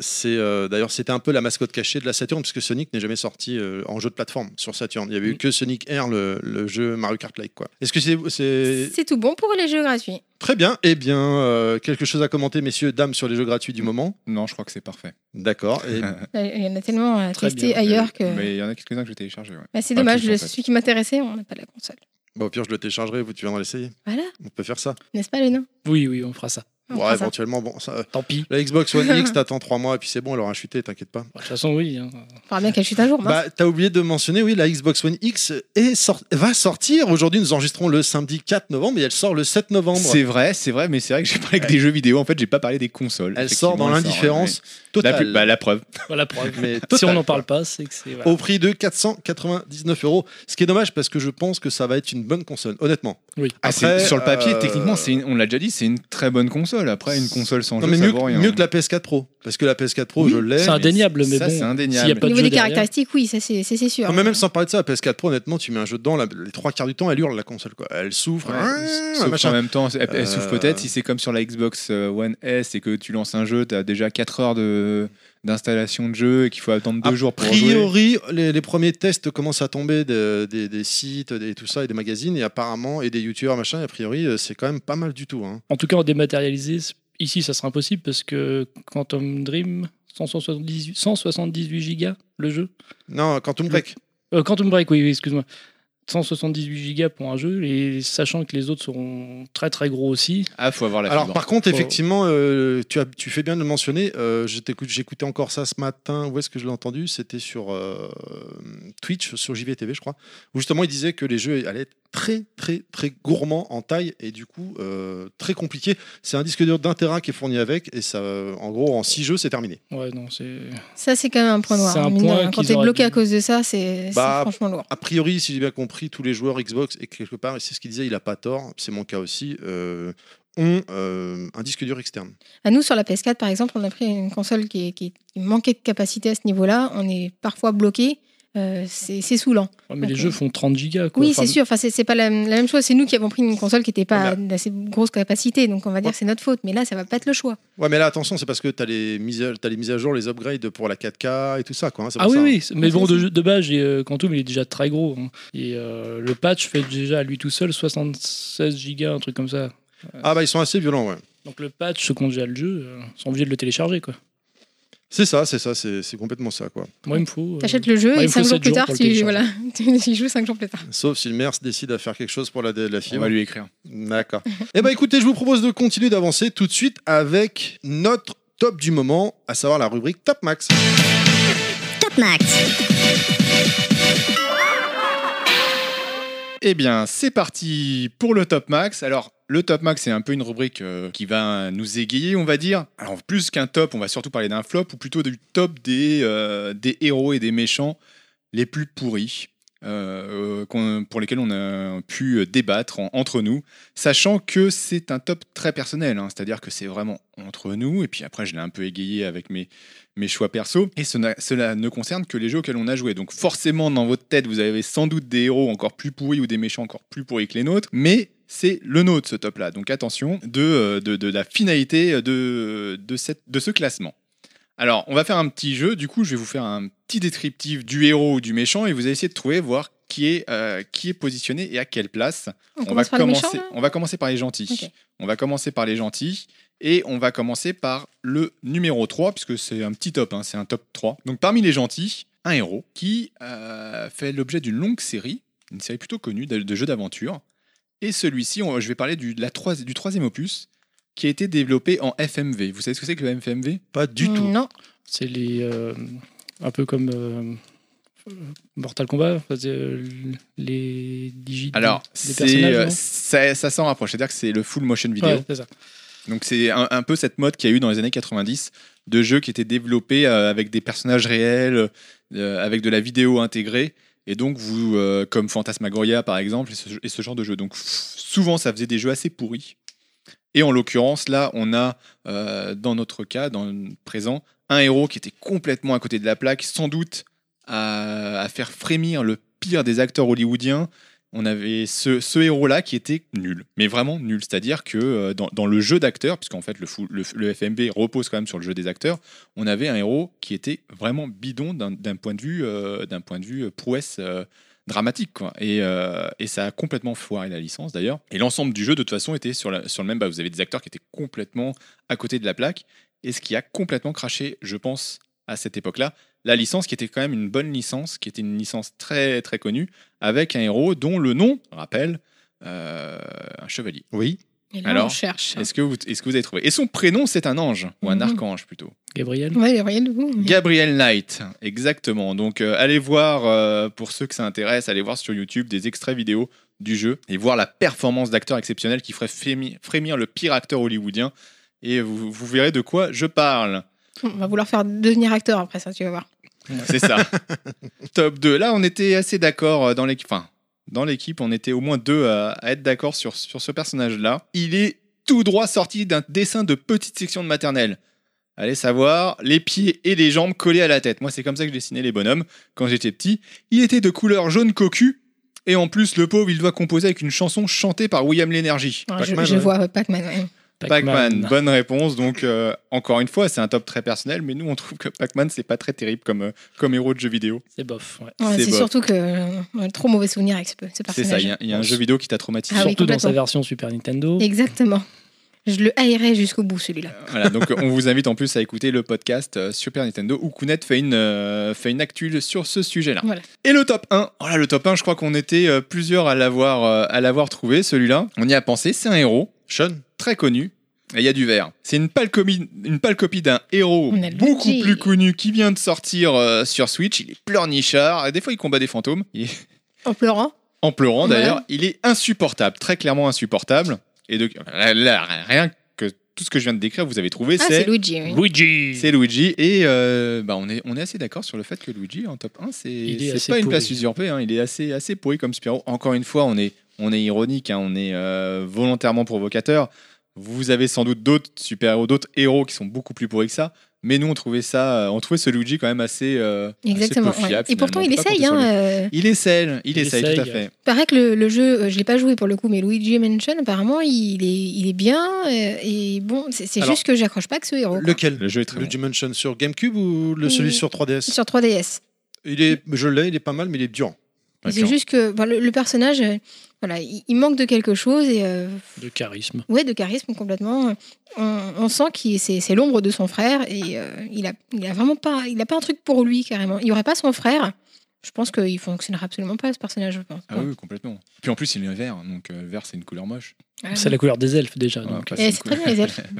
c'est euh, d'ailleurs c'était un peu la mascotte cachée de la Saturn puisque Sonic n'est jamais sorti euh, en jeu de plateforme sur Saturn. Il y avait eu que Sonic Air, le, le jeu Mario Kart like quoi. Est-ce que c'est c'est C'est tout bon pour les jeux gratuits. très bien Eh bien, euh, quelque chose à commenter, messieurs, dames, sur les jeux gratuits du moment? Non, je crois que c'est parfait. D'accord. Et [LAUGHS] Il y en a tellement à tester bien. ailleurs que. Mais il y en a quelques-uns que j'ai téléchargés. Ouais. Bah, c'est dommage, fait. celui qui m'intéressait, on n'a pas la console. Bon, au pire, je le téléchargerai. Vous tu viendras l'essayer. Voilà, On peut faire ça. n'est-ce pas, le nain Oui, oui, on fera ça. Ouais, éventuellement, bon, ça, Tant pis. la Xbox One X, [LAUGHS] t'attends 3 mois et puis c'est bon, elle aura chuté, t'inquiète pas. De toute façon, oui. hein. Faudra bien qu'elle chute un jour. mince. Bah, t'as oublié de mentionner, oui, la Xbox One X est sort- va sortir. Aujourd'hui, nous enregistrons le samedi 4 novembre et elle sort le 7 novembre. C'est vrai, c'est vrai, mais c'est vrai que j'ai parlé que des jeux vidéo. En fait, j'ai pas parlé des consoles. Elle sort dans Effectivement, elle sort, l'indifférence ouais. La, totale. plus- bah, la preuve. [LAUGHS] Voilà, preuve. Mais si totale, on n'en parle pas, c'est que c'est. voilà. Au prix de 499 euros. Ce qui est dommage parce que je pense que ça va être une bonne console, honnêtement. Oui. Ah, c'est- Après, sur le papier, euh, techniquement, c'est une- on l'a déjà dit, c'est une très bonne console. Après, une console sans Non, jeu, mais ça mieux, vaut rien. mieux que la PS4 Pro. Parce que la PS4 Pro, Oui, je l'ai. C'est indéniable, mais ça, bon. c'est indéniable. n'y a pas Au niveau des derrière, caractéristiques, oui, ça c'est sûr. Non, mais même sans parler de ça, la PS4 Pro, honnêtement, tu mets un jeu dedans, la- les trois quarts du temps, elle hurle la console. Quoi. Elle souffre. Ouais, sauf machin. qu'en même temps, elle, elle souffre Euh, peut-être si c'est comme sur la Xbox euh, One S et que tu lances un jeu, tu as déjà 4 heures de- d'installation de, jeu et qu'il faut attendre 2 A jours pour jouer. priori, les, les premiers tests commencent à tomber de- des, des sites et tout ça, et des magazines, et apparemment, et des youtubeurs, machin, et a priori, euh, c'est quand même pas mal du tout. hein. En tout cas, en dématérialisé, ici, ça sera impossible parce que Quantum Dream, 178, 178 gigas le jeu. Non, Quantum Break. Euh, Quantum Break, oui, oui, excuse-moi. 178 gigas pour un jeu, et sachant que les autres seront très très gros aussi. Ah, faut avoir la Alors, fibre. par contre, effectivement, euh, tu, as, tu fais bien de le mentionner. euh, J'écoutais encore ça ce matin. Où est-ce que je l'ai entendu? C'était sur euh, Twitch, sur JVTV, je crois. Où justement, il disait que les jeux allaient être très, très, très gourmands en taille et du coup, euh, très compliqué. C'est un disque dur d'un Tera qui est fourni avec. Et ça, en gros, en 6 jeux, c'est terminé. Ouais, non, c'est. Ça, c'est quand même un point noir. C'est un point. Quand t'es bloqué dû- à cause de ça, c'est Bah, franchement lourd. A priori, si j'ai bien compris, tous les joueurs Xbox, et quelque part, et c'est ce qu'il disait, il a pas tort, c'est mon cas aussi, euh, ont euh, un disque dur externe. À nous, sur la PS4, par exemple, on a pris une console qui, est- qui- qui manquait de capacité à ce niveau-là. On est parfois bloqué. Euh, c'est saoulant. Ouais, mais les jeux font 30 gigas. Quoi. Oui, Enfin, c'est sûr. Enfin, c'est pas la, la même chose. C'est nous qui avons pris une console qui n'était pas Ouais, d'assez grosse capacité. Donc, on va dire Ouais. que c'est notre faute. Mais là, ça va pas être le choix. Ouais, mais là, attention, c'est parce que tu as, les mises à- t'as les mises à jour, les upgrades pour la 4K et tout ça. Quoi, hein, Ah oui, ça, hein. oui, c'est- mais bon, de, de base, j'ai, euh, Quantum, il est déjà très gros. hein. Et euh, le patch fait déjà à lui tout seul 76 gigas, un truc comme ça. Ah bah, ils sont assez violents, ouais. Donc le patch, ceux qui ont déjà le jeu, euh, sont obligés de le télécharger. Quoi. C'est ça, c'est ça, c'est c'est complètement ça, quoi. Moi, il me faut. euh, T'achètes le jeu il et me faut 5 jours plus tard, tu, voilà, [LAUGHS] tu y joues 5 jours plus tard. Sauf si le MERS décide à faire quelque chose pour la, la On fibre. va lui écrire. D'accord. Eh ben écoutez, je vous propose de continuer d'avancer tout de suite avec notre top du moment, à savoir la rubrique Top Max. Top Max. Eh bien, c'est parti pour le Top Max. Alors, le Top Max, c'est un peu une rubrique euh, qui va nous égayer, on va dire. Alors, plus qu'un top, on va surtout parler d'un flop, ou plutôt du top des, euh, des héros et des méchants les plus pourris. euh, pour lesquels on a pu débattre en- entre nous, sachant que c'est un top très personnel, hein. c'est-à-dire que c'est vraiment entre nous, et puis après je l'ai un peu égayé avec mes, mes choix perso, et cela ne concerne que les jeux auxquels on a joué. Donc forcément, dans votre tête, vous avez sans doute des héros encore plus pourris ou des méchants encore plus pourris que les nôtres, mais c'est le nôtre ce top-là. Donc attention de, euh, de, de la finalité de, de, cette, de ce classement. Alors, on va faire un petit jeu. Du coup, je vais vous faire un petit descriptif du héros ou du méchant et vous allez essayer de trouver, voir qui est, euh, qui est positionné et à quelle place. On, On va, commence commencer, méchants, on va commencer par les gentils. On va commencer par les gentils et on va commencer par le numéro 3, puisque c'est un petit top, hein, c'est un top 3. Donc parmi les gentils, un héros qui euh, fait l'objet d'une longue série, une série plutôt connue de jeux d'aventure. Et celui-ci, on- je vais parler du, de la troi- du troisième opus, qui a été développé en FMV. Vous savez ce que c'est que le FMV Pas du tout. Non. C'est les. euh, un peu comme. euh, Mortal Kombat, enfin, c'est, euh, les digits Alors, des c'est, personnages. euh, non ça, ça s'en rapproche, c'est-à-dire que c'est le full motion vidéo. Ouais, c'est ça. Donc c'est un, un peu cette mode qu'il y a eu dans les années 90 de jeux qui étaient développés euh, avec des personnages réels, euh, avec de la vidéo intégrée. Et donc vous, euh, comme Phantasmagoria par exemple, et ce, genre de jeu. Donc souvent ça faisait des jeux assez pourris. Et en l'occurrence là, on a euh, dans notre cas, dans le présent, un héros qui était complètement à côté de la plaque, sans doute à faire frémir le pire des acteurs hollywoodiens on avait ce, héros-là qui était nul, mais vraiment nul. C'est-à-dire que euh, dans, le jeu d'acteurs, puisqu'en fait le, FMV repose quand même sur le jeu des acteurs, on avait un héros qui était vraiment bidon d'un point de vue, euh, point de vue euh, prouesse dramatique. Quoi. Et, ça a complètement foiré la licence d'ailleurs. Et l'ensemble du jeu de toute façon était sur, le même bas. Vous avez des acteurs qui étaient complètement à côté de la plaque. Et ce qui a complètement craché, je pense, à cette époque-là, la licence qui était quand même une bonne licence, qui était une licence très très connue, avec un héros dont le nom rappelle euh, un chevalier. Oui. Et là, Alors, on cherche. Est-ce que, vous, est-ce que vous avez trouvé? Et son prénom, c'est un ange, ou un Mhm. archange plutôt. Gabriel Ouais, rien de vous. Gabriel Knight, exactement. Donc euh, allez voir, euh, pour ceux que ça intéresse, allez voir sur YouTube des extraits vidéo du jeu et voir la performance d'acteur exceptionnel qui ferait frémi- frémir le pire acteur hollywoodien. Et vous, vous verrez de quoi je parle. On va vouloir faire devenir acteur après ça, tu vas voir. C'est ça. [LAUGHS] Top 2. Là, on était assez d'accord euh, dans l'équipe. Enfin, dans l'équipe, on était au moins deux à, à être d'accord sur, sur ce personnage-là. Il est tout droit sorti d'un dessin de petite section de maternelle. Allez savoir, les pieds et les jambes collés à la tête. Moi, c'est comme ça que je dessinais les bonhommes quand j'étais petit. Il était de couleur jaune cocu. Et en plus, le pauvre, il doit composer avec une chanson chantée par William Lénergie. Ouais, je vois Pac-Man. ouais. Pac-Man, bonne réponse. Donc, euh, encore une fois, c'est un top très personnel, mais nous, on trouve que Pac-Man, c'est pas très terrible comme, euh, comme héros de jeu vidéo. C'est bof. ouais. Ouais, C'est c'est surtout que euh, on a trop mauvais souvenir avec ce, ce C'est personnage. ça, il y a, il y a un jeu vidéo qui t'a traumatisé. Ah oui, Surtout dans sa version Super Nintendo. Exactement. Je le haïrais jusqu'au bout, celui-là. Voilà, donc on vous invite en plus à écouter le podcast euh, Super Nintendo où Kounet fait une, euh, fait une actu sur ce sujet-là. Voilà. Et le top 1, oh là, le top 1, je crois qu'on était euh, plusieurs à l'avoir euh, à l'avoir trouvé, celui-là. On y a pensé, c'est un héros Sean très connu. Et il y a du vert. C'est une pâle une pâle copie d'un héros beaucoup plus connu qui vient de sortir euh, sur Switch. Il est pleurnichard. Et Des fois, il combat des fantômes. Est En pleurant. en pleurant Ouais. d'ailleurs. Il est insupportable, très clairement insupportable. Et de, là, là, rien que tout ce que je viens de décrire, vous avez trouvé, Ah, c'est Luigi. oui. Luigi c'est Luigi. Et euh, bah, on, est, on est assez d'accord sur le fait que Luigi en top 1, c'est pas une place usurpée. hein. Il est assez, assez pourri comme Spyro. Encore une fois, on est, on est ironique, hein. on est euh, volontairement provocateur. Vous avez sans doute d'autres super-héros, d'autres héros qui sont beaucoup plus pourris que ça. Mais nous, on trouvait ça, euh, on trouvait ce Luigi quand même assez, euh, Exactement. assez peu ouais. fiable, Et pourtant, il finalement. Faut pas essaye. Hein, euh, Il essaye, il, Il essaye, tout à fait. paraît que le, le jeu, euh, je l'ai pas joué pour le coup, mais Luigi Mansion, apparemment, il est, il est bien. euh, et bon, c'est juste que j'accroche pas que ce héros. quoi. Lequel Le jeu est très Le bon. Dimension sur GameCube ou le celui Oui. sur 3DS Sur 3DS. Il est, je l'ai, il est pas mal, mais il est dur. C'est juste que le, le personnage, euh, voilà, il, il manque de quelque chose et euh, de charisme. ouais, de charisme complètement. On, on sent qu'il c'est c'est l'ombre de son frère et euh, il a, il a vraiment pas, il a pas un truc pour lui carrément. Il y aurait pas son frère. Je pense qu'il fonctionnerait absolument pas ce personnage. Je pense. Ah oui, complètement. Puis en plus, il est vert, donc euh, vert, c'est une couleur moche. Ah, C'est la couleur des elfes déjà. Ouais, donc. pas Et une c'est très bien les elfes. [LAUGHS]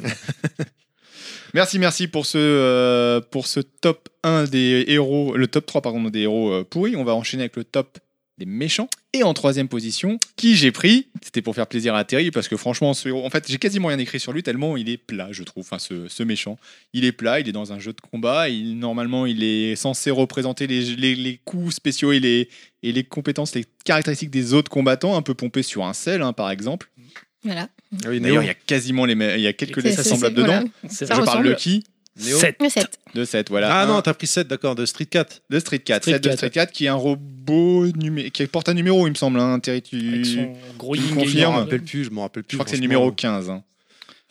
Merci, merci pour ce, euh, pour ce top 1 des héros, le top 3 pardon, des héros euh, pourris. On va enchaîner avec le top des méchants. Et en troisième position, qui j'ai pris, c'était pour faire plaisir à Terry, parce que franchement, ce héros, en fait, j'ai quasiment rien écrit sur lui, tellement il est plat, je trouve, enfin, ce, ce méchant. Il est plat, il est dans un jeu de combat, il, normalement, il est censé représenter les, les, les coups spéciaux et les, et les compétences, les caractéristiques des autres combattants, un peu pompé sur un sel, hein, par exemple. Voilà. Ah oui, D'ailleurs, il y a quasiment les, mêmes- il y a quelques assemblables c'est- dedans. voilà. Je vrai. parle de ressemble. qui? Néo. Sept. Le 7. De 7, voilà. Ah Un- non, t'as pris 7, d'accord, de Street 4. de Street 4, Street celle de 4, Street 4 qui est un robot numé- qui porte un numéro, il me semble. Hein, Terry, tu- Avec son gros tu confirmes Je yang. me rappelle plus, je me rappelle plus. Je crois que c'est le numéro 15. hein.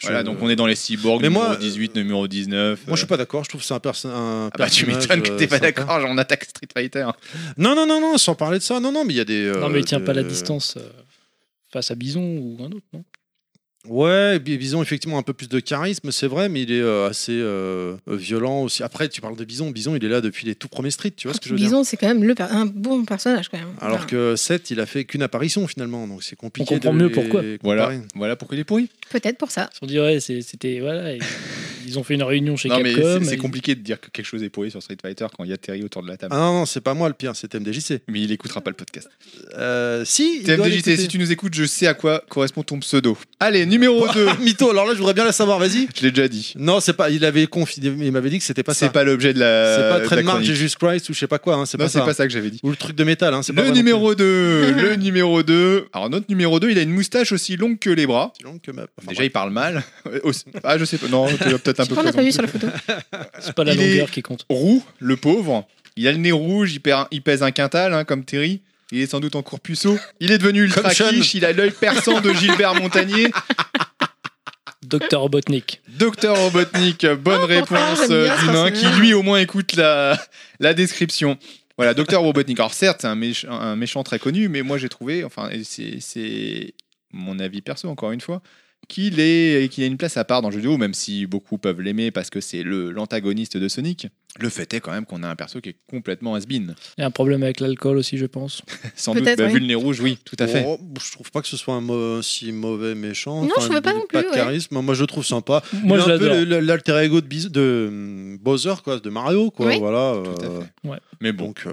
Voilà, donc on est dans les cyborgs, Mais numéro moi, 18, numéro 19. Moi, je suis pas d'accord. Je trouve que c'est un, perso- un Ah bah tu personnage, m'étonnes que t'es euh, pas sympa. d'accord, on attaque Street Fighter. Non, non, non, non, sans parler de ça. Non, non, mais il y a des. Non, euh, mais il tient pas la de- distance euh, face à Bison ou un autre, non? Ouais, Bison, effectivement, un peu plus de charisme, c'est vrai, mais il est euh, assez euh, violent aussi. Après, tu parles de Bison. Bison, il est là depuis les tout premiers streets, tu vois ce que je veux dire? Bison, c'est quand même le per- un bon personnage quand même. Alors Enfin, que 7, il a fait qu'une apparition finalement, donc c'est compliqué. On comprend de mieux les pourquoi. Voilà, voilà pourquoi il est pourri. Peut-être pour ça. On dirait, c'est- c'était. Voilà. [LAUGHS] Ils ont fait une réunion chez Non mais Capcom. c'est- et- compliqué de dire que quelque chose est pourri sur Street Fighter quand il y a Terry autour de la table. Ah non, non, c'est pas moi le pire, c'est TMDJC. Mais il écoutera pas le podcast. Euh, si, l'écouter. si tu nous écoutes, je sais à quoi correspond ton pseudo. Allez, numéro 2. [LAUGHS] Mytho, alors là, je voudrais bien la savoir, vas-y. Je l'ai déjà dit. Non, c'est pas. Il avait confié, il m'avait dit que c'était pas ça. C'est pas l'objet de la. C'est pas de Trademark. Jesus Christ ou je sais pas quoi, hein, c'est Non, pas c'est ça. pas ça que j'avais dit. Ou le truc de métal, hein, c'est pas [LAUGHS] Le numéro 2, le numéro 2. Alors notre numéro 2, il a une moustache aussi longue que les bras. plus. C'est long que ma- enfin, Déjà, il parle mal. [LAUGHS] Ah, je sais pas. Non, peut-être un peu Pourquoi on n'a pas vu sur la photo C'est pas la longueur qui compte. Roux, le pauvre. Il a le nez rouge, il pèse un quintal, hein, comme Terry. Il est sans doute en cours puceau. Il est devenu ultra quiche, il a l'œil perçant de Gilbert Montagnier. Docteur Robotnik. Docteur Robotnik, bonne Oh, pourtant, réponse euh, ce du nain qui lui au moins écoute la, la description. Voilà, Docteur Robotnik. Alors certes, c'est un, méch- un méchant très connu, mais moi j'ai trouvé, enfin et c'est- mon avis perso encore une fois, qu'il est qu'il a une place à part dans le jeu vidéo, même si beaucoup peuvent l'aimer parce que c'est le l'antagoniste de Sonic. Le fait est quand même qu'on a un perso qui est complètement has-been. Il y a un problème avec l'alcool aussi, je pense. [LAUGHS] Sans doute, bah, oui. vu le nez rouge, oui, tout à fait. Oh, je trouve pas que ce soit un mau- si mauvais méchant. Non, je trouvais pas non Pas plus, de ouais. charisme. Moi, je le trouve sympa. Moi, Il je un peu l'adore. l'alter ego de, Biz- de hum, Bowser, quoi, de Mario, quoi. Oui. Voilà. Tout à euh, fait. Mais bon. Donc, euh,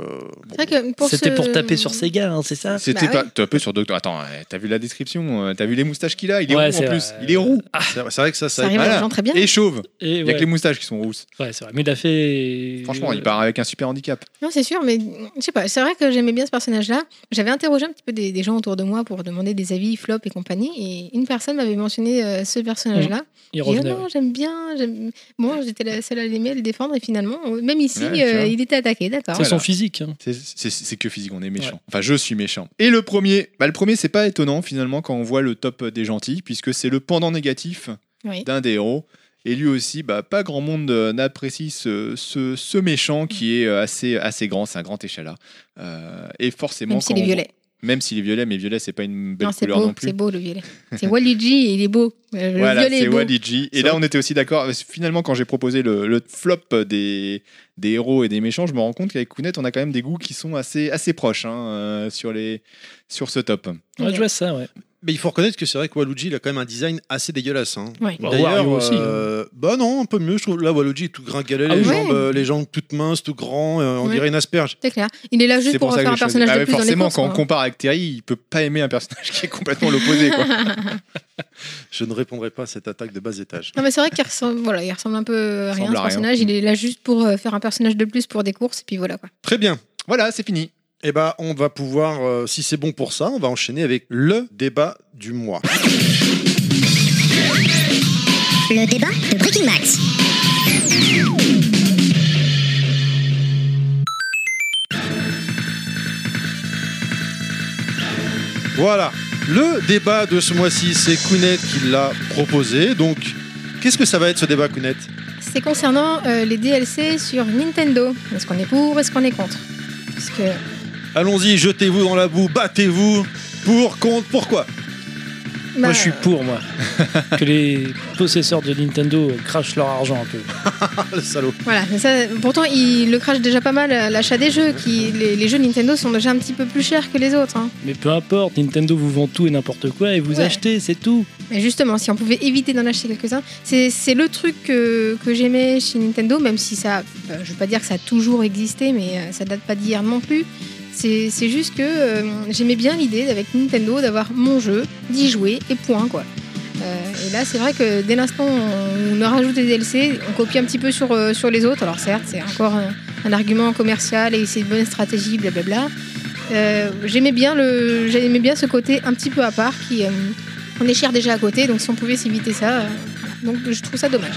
C'est vrai que pour C'était ce- pour taper sur Sega, hein, c'est ça? C'était Bah pas un peu sur Docteur. Attends, euh, t'as vu la description T'as vu les moustaches qu'il a? Il est Ouais, roux en c'est plus. vrai. Il est roux. c'est c'est vrai que ça, ça, Ça arrive très bien. Et chauve. Et Il y a ouais, que les moustaches qui sont rousses. ouais, c'est vrai. Mais il a fait. Franchement, il part avec un super handicap. Non, c'est sûr, mais je sais pas. C'est vrai que j'aimais bien ce personnage-là. J'avais interrogé un petit peu des, des gens autour de moi pour demander des avis, flop et compagnie. Et une personne m'avait mentionné euh, ce personnage-là. Il J'ai dit, revenait. Ah non, j'aime bien. j'aime- Bon, j'étais la seule à l'aimer, à le défendre. Et finalement, euh, même ici, Ouais, euh, il était attaqué. D'accord. C'est Voilà. son physique. hein. C'est- que physique, on est méchant. Enfin, je suis méchant. Et le premier, bah, le premier, c'est pas étonnant finalement quand on voit le top des gentils, puisque c'est le pendant négatif Oui. d'un des héros. Et lui aussi, bah, pas grand monde euh, n'apprécie ce, ce, ce méchant qui est euh, assez, assez grand, c'est un grand échalas. Euh, et forcément, Même s'il est on- violet. Même s'il est violet, mais violet, c'est pas une belle Non, c'est couleur beau. non plus. C'est beau le violet. C'est Waluigi et il est beau. Euh, Le Voilà, c'est. Waligi. Et là, on était aussi d'accord. Finalement, quand j'ai proposé le, le flop des, des héros et des méchants, je me rends compte qu'avec Kounet, on a quand même des goûts qui sont assez, assez proches hein, euh, sur, les, sur ce top. Ouais, je vois ça, ouais. Mais il faut reconnaître que c'est vrai que Waluigi, il a quand même un design assez dégueulasse. Hein. Ouais. Bah, D'ailleurs, aussi, euh, bah non, un peu mieux, je trouve. Là, Waluigi est tout gringalet, Ah les, oui. jambes, Ouais. euh, les jambes toutes minces, tout grand, euh, on Ouais. dirait une asperge. C'est clair. Il est là juste pour, faire un personnage Ah de ouais, plus dans les forcément, courses, quand on compare avec Terry, il peut pas aimer un personnage qui est complètement l'opposé. [LAUGHS] Je ne répondrai pas à cette attaque de bas étage. Non mais c'est vrai qu'il ressemble, voilà, il ressemble un peu à rien ce rien. personnage. Il est là juste pour euh, faire un personnage de plus pour des courses et puis voilà quoi. Très bien. voilà, c'est fini. Eh ben, on va pouvoir, euh, si c'est bon pour ça, on va enchaîner avec le débat du mois. Le débat de Breaking Max. Voilà. Le débat de ce mois-ci, c'est Kounet qui l'a proposé. Donc, qu'est-ce que ça va être ce débat, Kounet C'est concernant euh, les DLC sur Nintendo. Est-ce qu'on est pour, est-ce qu'on est contre? Parce que Allons-y, jetez-vous dans la boue, battez-vous. Pour, contre, pourquoi? Moi, bah, je suis pour, moi. [LAUGHS] que les possesseurs de Nintendo crachent leur argent un peu. Ah, [LAUGHS] le salaud. voilà. Mais ça, pourtant, il le crache déjà pas mal à l'achat des jeux. Qui, les, les jeux Nintendo sont déjà un petit peu plus chers que les autres. hein. Mais peu importe, Nintendo vous vend tout et n'importe quoi et vous Ouais. achetez, c'est tout. Mais justement, si on pouvait éviter d'en acheter quelques-uns, c'est c'est le truc que, que j'aimais chez Nintendo, même si ça, euh, je veux pas dire que ça a toujours existé, mais euh, ça date pas d'hier non plus. C'est juste que euh, j'aimais bien l'idée avec Nintendo d'avoir mon jeu, d'y jouer et point quoi. Euh, et là, c'est vrai que dès l'instant où on rajoute des DLC, on copie un petit peu sur, euh, sur les autres. Alors certes, c'est encore un, argument commercial et c'est une bonne stratégie, blablabla. J'aimais bien bien ce côté un petit peu à part qui, on est cher déjà à côté, donc si on pouvait s'éviter ça, donc je trouve ça dommage.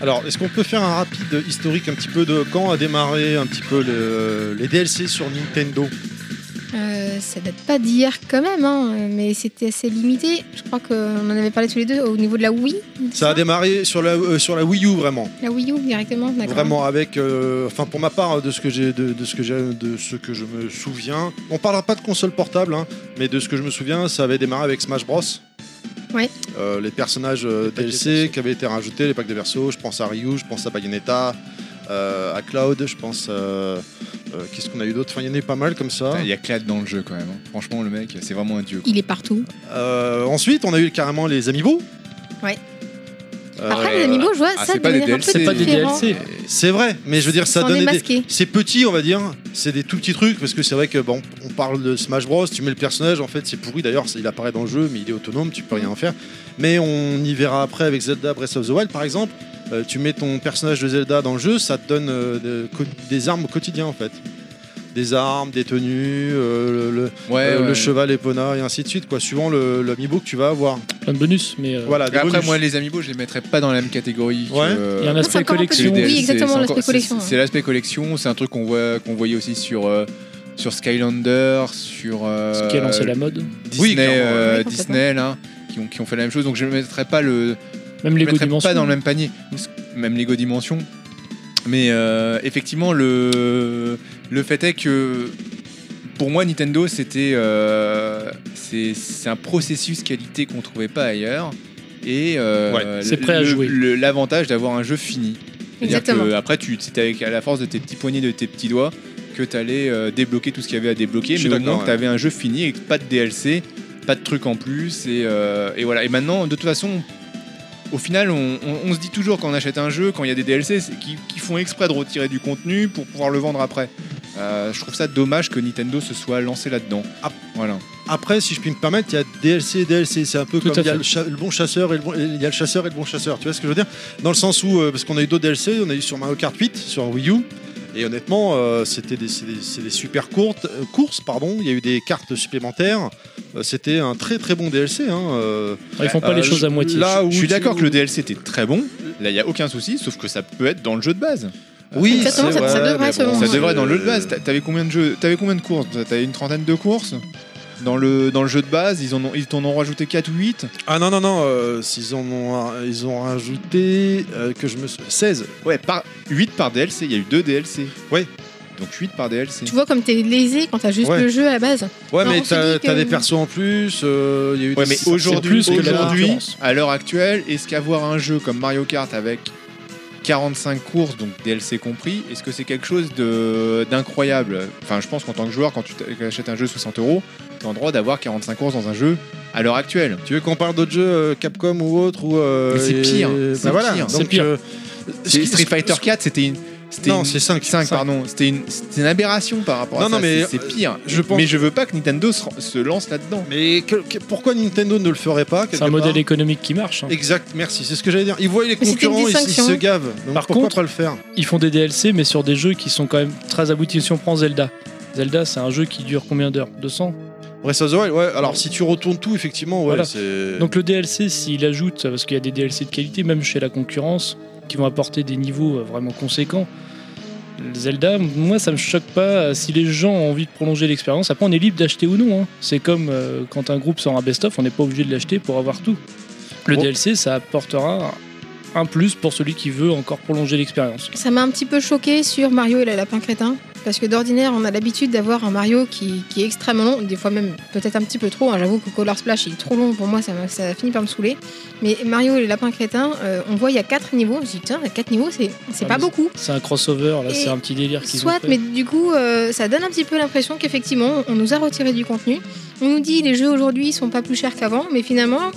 Alors, est-ce qu'on peut faire un rapide historique un petit peu de quand a démarré un petit peu le- les DLC sur Nintendo? Euh, ça date pas d'hier quand même, hein, mais c'était assez limité. Je crois qu'on en avait parlé tous les deux au niveau de la Wii. Ça a démarré sur la, euh, sur la Wii U vraiment. La Wii U directement, d'accord. Vraiment avec, euh, enfin pour ma part de ce que j'ai, de, de ce que j'ai, de ce que je me souviens. On parlera pas de console portable, hein, mais de ce que je me souviens, ça avait démarré avec Smash Bros. Ouais. Euh, les personnages euh, DLC qui avaient été rajoutés, les packs de perso. Je pense à Ryu, je pense à Bayonetta, euh, à Cloud, je pense. euh, euh, Qu'est-ce qu'on a eu d'autre? Enfin, il y en a eu pas mal comme ça. Il y a Clad dans le jeu quand même. hein. Franchement, le mec, c'est vraiment un dieu. quoi. Il est partout. Euh, ensuite, on a eu carrément les Amiibo. Ouais. Euh, Après, les Amiibo, je vois ah, ça c'est pas des DLC. C'est pas des. DLC. C'est vrai, mais je veux dire, ça donne des, masqué. C'est petit, on va dire. C'est des tout petits trucs parce que c'est vrai que bon, on parle de Smash Bros. Tu mets le personnage, en fait, c'est pourri. D'ailleurs, il apparaît dans le jeu, mais il est autonome, tu peux rien en faire. Mais on y verra après avec Zelda Breath of the Wild, par exemple. Euh, tu mets ton personnage de Zelda dans le jeu, ça te donne euh, de- des armes au quotidien, en fait. Des armes, des tenues, euh, le, Ouais, euh, ouais. le cheval, épona et ainsi de suite, quoi. Suivant le l'amiibo que tu vas avoir. Plein de bonus, mais euh, Voilà. des Après, bonus. moi, les amiibo, je les mettrais pas dans la même catégorie. Ouais. euh, il y a un aspect collection. Oui, exactement, c'est l'aspect collection, c'est- l'aspect collection. C'est un truc qu'on voit, qu'on voyait aussi sur, euh, sur Skylander, sur. euh, Ce qui a lancé la mode. Disney, Oui, euh. Disney là, qui ont, qui ont fait la même chose. Donc je ne mettrais pas le, Même je Lego Dimension. pas dans le même panier, même Lego Dimension. Mais euh, effectivement, le, le fait est que pour moi, Nintendo, c'était euh, c'est c'est un processus qualité qu'on trouvait pas ailleurs. Et euh, Ouais, c'est prêt à le- jouer. le- L'avantage d'avoir un jeu fini. C'est-à-dire Exactement. que après, tu, c'était avec à la force de tes petits poignets, de tes petits doigts, que tu allais débloquer tout ce qu'il y avait à débloquer, Je suis mais au d'accord, moins que ouais. tu avais un jeu fini et pas de DLC, pas de trucs en plus. Et, euh, et voilà. Et maintenant, de toute façon, au final, on, on- on se dit toujours quand on achète un jeu, quand il y a des DLC, c'est qu'ils qu'ils font exprès de retirer du contenu pour pouvoir le vendre après. Euh, je trouve ça dommage que Nintendo se soit lancé là-dedans. Ah. Voilà. Après, si je puis me permettre, il y a DLC et DLC. C'est un peu Tout comme il y a le, bon chasseur et le bon, il y a le chasseur et le bon chasseur. Tu vois ce que je veux dire? Dans le sens où, euh, parce qu'on a eu d'autres DLC, on a eu sur Mario Kart 8, sur Wii U. Et honnêtement, euh, c'était des, super courtes, euh, courses. Pardon. Il y a eu des cartes supplémentaires. Euh, c'était un très très bon DLC. Hein, euh. Ils font pas Euh, les choses à je- moitié. là où Je suis d'accord que le DLC était très bon. Là, il y a aucun souci, sauf que ça peut être dans le jeu de base. Oui, ça- ça vrai, devrait, mais selon bon. Ça devrait dans le jeu de base. T'a- T'avais combien de jeux T'avais combien de courses? T'avais une trentaine de courses? Dans le, dans le jeu de base, ils en ont, ils t'en ont rajouté 4 ou 8 Ah non, non, non, euh, s'ils en ont, ils ont rajouté euh, que je me sou- 16. Ouais, par, 8 par DLC, il y a eu 2 DLC. Ouais. Donc 8 par DLC. Tu vois comme t'es lésé quand t'as juste Ouais. le jeu à la base. Ouais, Non, mais on se t'as dit que- t'as des persos en plus. euh, il y a eu Ouais, des- mais c'est- aujourd'hui, plus que la aujourd'hui, concurrence. à l'heure actuelle, est-ce qu'avoir un jeu comme Mario Kart avec 45 courses, donc DLC compris, est-ce que c'est quelque chose de- d'incroyable? Enfin, je pense qu'en tant que joueur, quand tu achètes un jeu 60 euros, tu as le droit d'avoir 45 courses dans un jeu à l'heure actuelle. Tu veux qu'on parle d'autres jeux euh, Capcom ou autre ou euh, Mais c'est et- pire, bah c'est voilà. pire. Donc, C'est pire. euh, ce C'est- qui- Street Fighter ce- 4, c'était une. Non, une- c'est 5. 5, pardon. C'était une, c'était une aberration par rapport Non, à non, ça. mais, c'est- c'est pire. je pense- Mais je veux pas que Nintendo se, se lance là-dedans. Mais que- que- pourquoi Nintendo ne le ferait pas C'est un modèle économique qui marche. hein. Exact, merci, c'est ce que j'allais dire. Ils voient les Mais concurrents, ils, ils se gavent. Donc Par pourquoi contre- pas le faire Ils font des DLC, mais sur des jeux qui sont quand même très aboutis. Si on prend Zelda, Zelda, c'est un jeu qui dure combien d'heures? 200 Breath of the Wild, ouais. Alors si tu retournes tout, effectivement, ouais, Voilà. c'est. Donc le DLC, s'il ajoute, parce qu'il y a des DLC de qualité, même chez la concurrence, qui vont apporter des niveaux euh, vraiment conséquents. Zelda, moi ça me choque pas euh, si les gens ont envie de prolonger l'expérience. Après, on est libre d'acheter ou non. hein. C'est comme euh, quand un groupe sort un best-of, on n'est pas obligé de l'acheter pour avoir tout. Le Bon. DLC, ça apportera un plus pour celui qui veut encore prolonger l'expérience. Ça m'a un petit peu choqué sur Mario et le lapin crétin. Parce que d'ordinaire, on a l'habitude d'avoir un Mario qui, qui est extrêmement long, des fois même peut-être un petit peu trop. hein. J'avoue que Color Splash il est trop long pour moi, ça, finit par me saouler. Mais Mario et le lapin crétin, euh, on voit il y a 4 niveaux. Je dis, tiens, 4 niveaux, c'est Ah, pas beaucoup. C'est un crossover, là, c'est un petit délire ont Soit, mais du coup, euh, ça donne un petit peu l'impression qu'effectivement, on nous a retiré du contenu. On nous dit les jeux aujourd'hui sont pas plus chers qu'avant, mais finalement,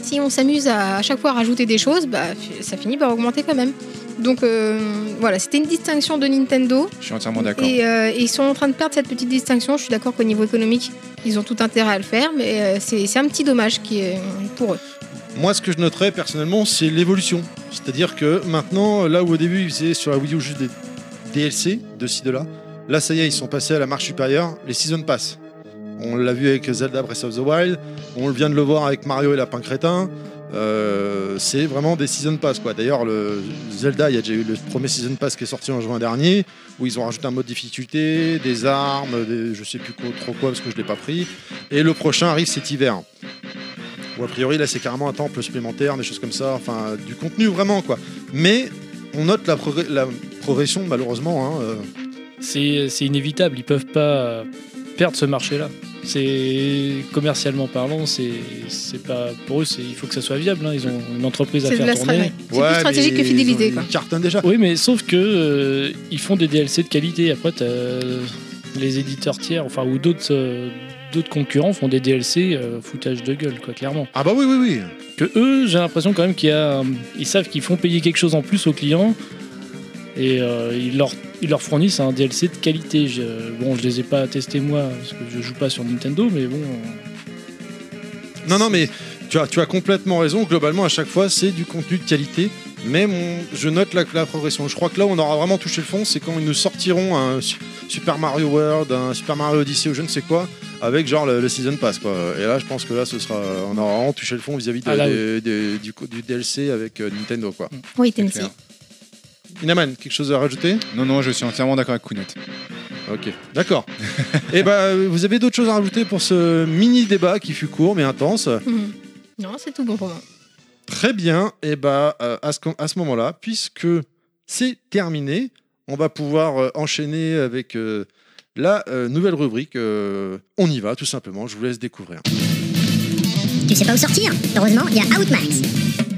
si on s'amuse à, à chaque fois rajouter des choses, bah, ça finit par augmenter quand même. Donc euh, voilà, c'était une distinction de Nintendo Je suis entièrement d'accord. et, euh, et ils sont en train de perdre cette petite distinction. Je suis d'accord qu'au niveau économique, ils ont tout intérêt à le faire, mais euh, c'est c'est un petit dommage qui est pour eux. Moi, ce que je noterais personnellement, c'est l'évolution. C'est-à-dire que maintenant, là où au début ils faisaient sur la Wii U juste des DLC de ci de là, là ça y est, ils sont passés à la marche supérieure, les Season Pass. On l'a vu avec Zelda Breath of the Wild, on vient de le voir avec Mario et Lapin Crétin. Euh, c'est vraiment des Season Pass quoi. D'ailleurs, le Zelda, il y a déjà eu le premier Season Pass qui est sorti en juin dernier, où ils ont rajouté un mode difficulté, des armes, des, je sais plus trop quoi parce que je l'ai pas pris. Et le prochain arrive cet hiver. Ou a priori là c'est carrément un temple supplémentaire, des choses comme ça, enfin du contenu vraiment quoi. Mais on note la, progr- la progression malheureusement. hein, euh. C'est inévitable, ils peuvent pas euh, perdre ce marché-là. C'est commercialement parlant, c'est c'est pas pour eux, c'est il faut que ça soit viable. hein. Ils ont une entreprise à de faire la tourner. C'est Ouais, plus stratégique mais que Quoi. Cartonnent déjà. Oui, mais sauf que euh, ils font des DLC de qualité. Après, t'as les éditeurs tiers, enfin ou d'autres euh, d'autres concurrents font des DLC euh, foutage de gueule, quoi, clairement. Ah bah oui oui oui. Que eux, j'ai l'impression quand même qu'il y a, euh, ils savent qu'ils font payer quelque chose en plus aux clients et euh, ils leur ils leur fournissent un DLC de qualité. Je, bon, je les ai pas testés moi parce que je joue pas sur Nintendo, mais bon. euh, Non non mais tu as, tu as complètement raison. Globalement à chaque fois c'est du contenu de qualité. Mais mon- je note la, la progression. Je crois que là on aura vraiment touché le fond, c'est quand ils nous sortiront un Su- Super Mario World, un Super Mario Odyssey ou je ne sais quoi, avec genre le, le Season Pass quoi. Et là je pense que là ce sera, on aura vraiment touché le fond vis-à-vis Ah, du, DLC avec euh, Nintendo quoi. Oui, C'est Tennessee. Inaman, quelque chose à rajouter? Non, non, je suis entièrement d'accord avec Kounet. Ok, d'accord. [LAUGHS] Et bah, vous avez d'autres choses à rajouter pour ce mini débat qui fut court mais intense? Mhm. Non, c'est tout bon pour moi. Très bien. Et bah, euh, à ce, à ce moment-là, puisque c'est terminé, on va pouvoir euh, enchaîner avec euh, la euh, nouvelle rubrique. euh, on y va, tout simplement. Je vous laisse découvrir. Tu sais pas où sortir Heureusement, il y a Outmax.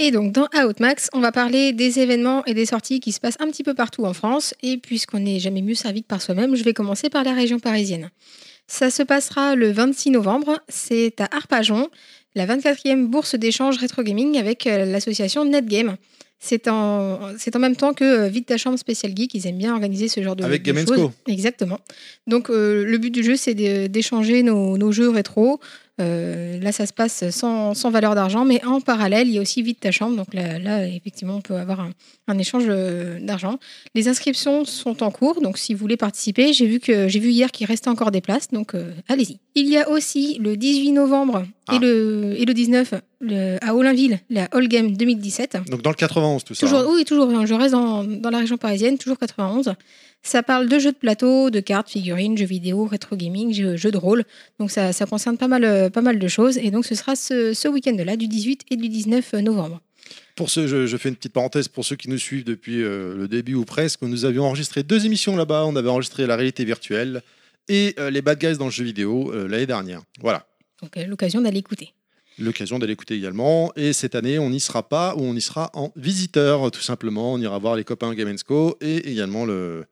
Et donc dans Outmax, on va parler des événements et des sorties qui se passent un petit peu partout en France. Et puisqu'on n'est jamais mieux servi que par soi-même, je vais commencer par la région parisienne. Ça se passera le 26 novembre. C'est à Arpajon, la 24e bourse d'échange rétro gaming avec euh, l'association Netgame. C'est en, c'est en même temps que euh, Vite ta chambre spécial geek. Ils aiment bien organiser ce genre de, Avec de Game choses. Co. Exactement. Donc euh, le but du jeu, c'est d'échanger nos, nos jeux rétro. Euh, là, ça se passe sans, sans valeur d'argent, mais en parallèle, il y a aussi Vite ta chambre. Donc là, là, effectivement, on peut avoir un, un échange euh, d'argent. Les inscriptions sont en cours, donc si vous voulez participer, j'ai vu que j'ai vu hier qu'il restait encore des places, donc euh, allez-y. Il y a aussi le 18 novembre Ah. et, le, et le 19 le- à Olinville, la All Game 2017. Donc dans le 91, tout ça. Toujours, hein. oui, toujours. Je reste dans, dans la région parisienne, toujours 91. Ça parle de jeux de plateau, de cartes, figurines, jeux vidéo, rétro gaming, jeux, jeux de rôle. Donc ça, ça concerne pas mal, euh, pas mal de choses. Et donc ce sera ce, ce week-end-là, du 18 et du 19 novembre. Pour ceux, je, je fais une petite parenthèse pour ceux qui nous suivent depuis euh, le début ou presque. Nous avions enregistré deux émissions là-bas. On avait enregistré la réalité virtuelle et euh, les bad guys dans le jeu vidéo euh, l'année dernière. Voilà. Donc euh, l'occasion d'aller écouter. L'occasion d'aller écouter également. Et cette année, on n'y sera pas ou on y sera en visiteur, tout simplement. On ira voir les copains Game Co et également le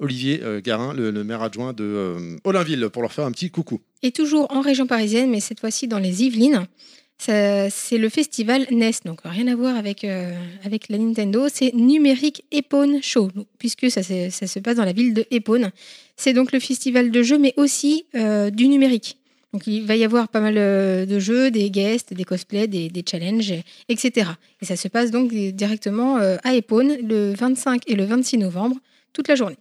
Olivier euh, Garin, le, maire adjoint de euh, Olinville, pour leur faire un petit coucou. Et toujours en région parisienne, mais cette fois-ci dans les Yvelines. C'est le festival NES, donc rien à voir avec, euh, avec la Nintendo. C'est Numérique Epone Show, puisque ça, se- passe dans la ville de Epone. C'est donc le festival de jeux, mais aussi euh, du numérique. Donc il va y avoir pas mal euh, de jeux, des guests, des cosplays, des, des challenges, etc. Et ça se passe donc directement euh, à Epone le 25 et le 26 novembre, toute la journée.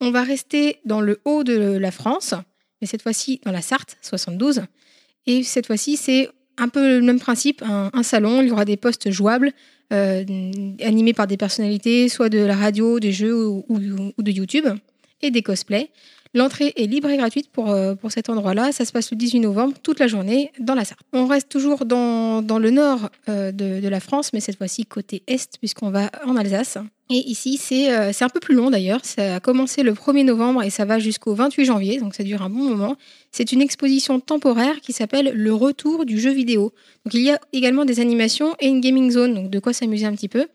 On va rester dans le haut de la France, mais cette fois-ci dans la Sarthe, 72. Et cette fois-ci, c'est un peu le même principe, un, salon, il y aura des postes jouables, euh, animés par des personnalités, soit de la radio, des jeux ou, ou- ou de YouTube, et des cosplays. L'entrée est libre et gratuite pour, euh, pour cet endroit-là. Ça se passe le 18 novembre, toute la journée, dans la Sarthe. On reste toujours dans, dans le nord euh, de, de la France, mais cette fois-ci côté est, puisqu'on va en Alsace. Et ici, c'est euh, un peu plus long d'ailleurs. Ça a commencé le 1er novembre et ça va jusqu'au 28 janvier, donc ça dure un bon moment. C'est une exposition temporaire qui s'appelle Le Retour du jeu vidéo. Donc il y a également des animations et une gaming zone, donc de quoi s'amuser un petit peu.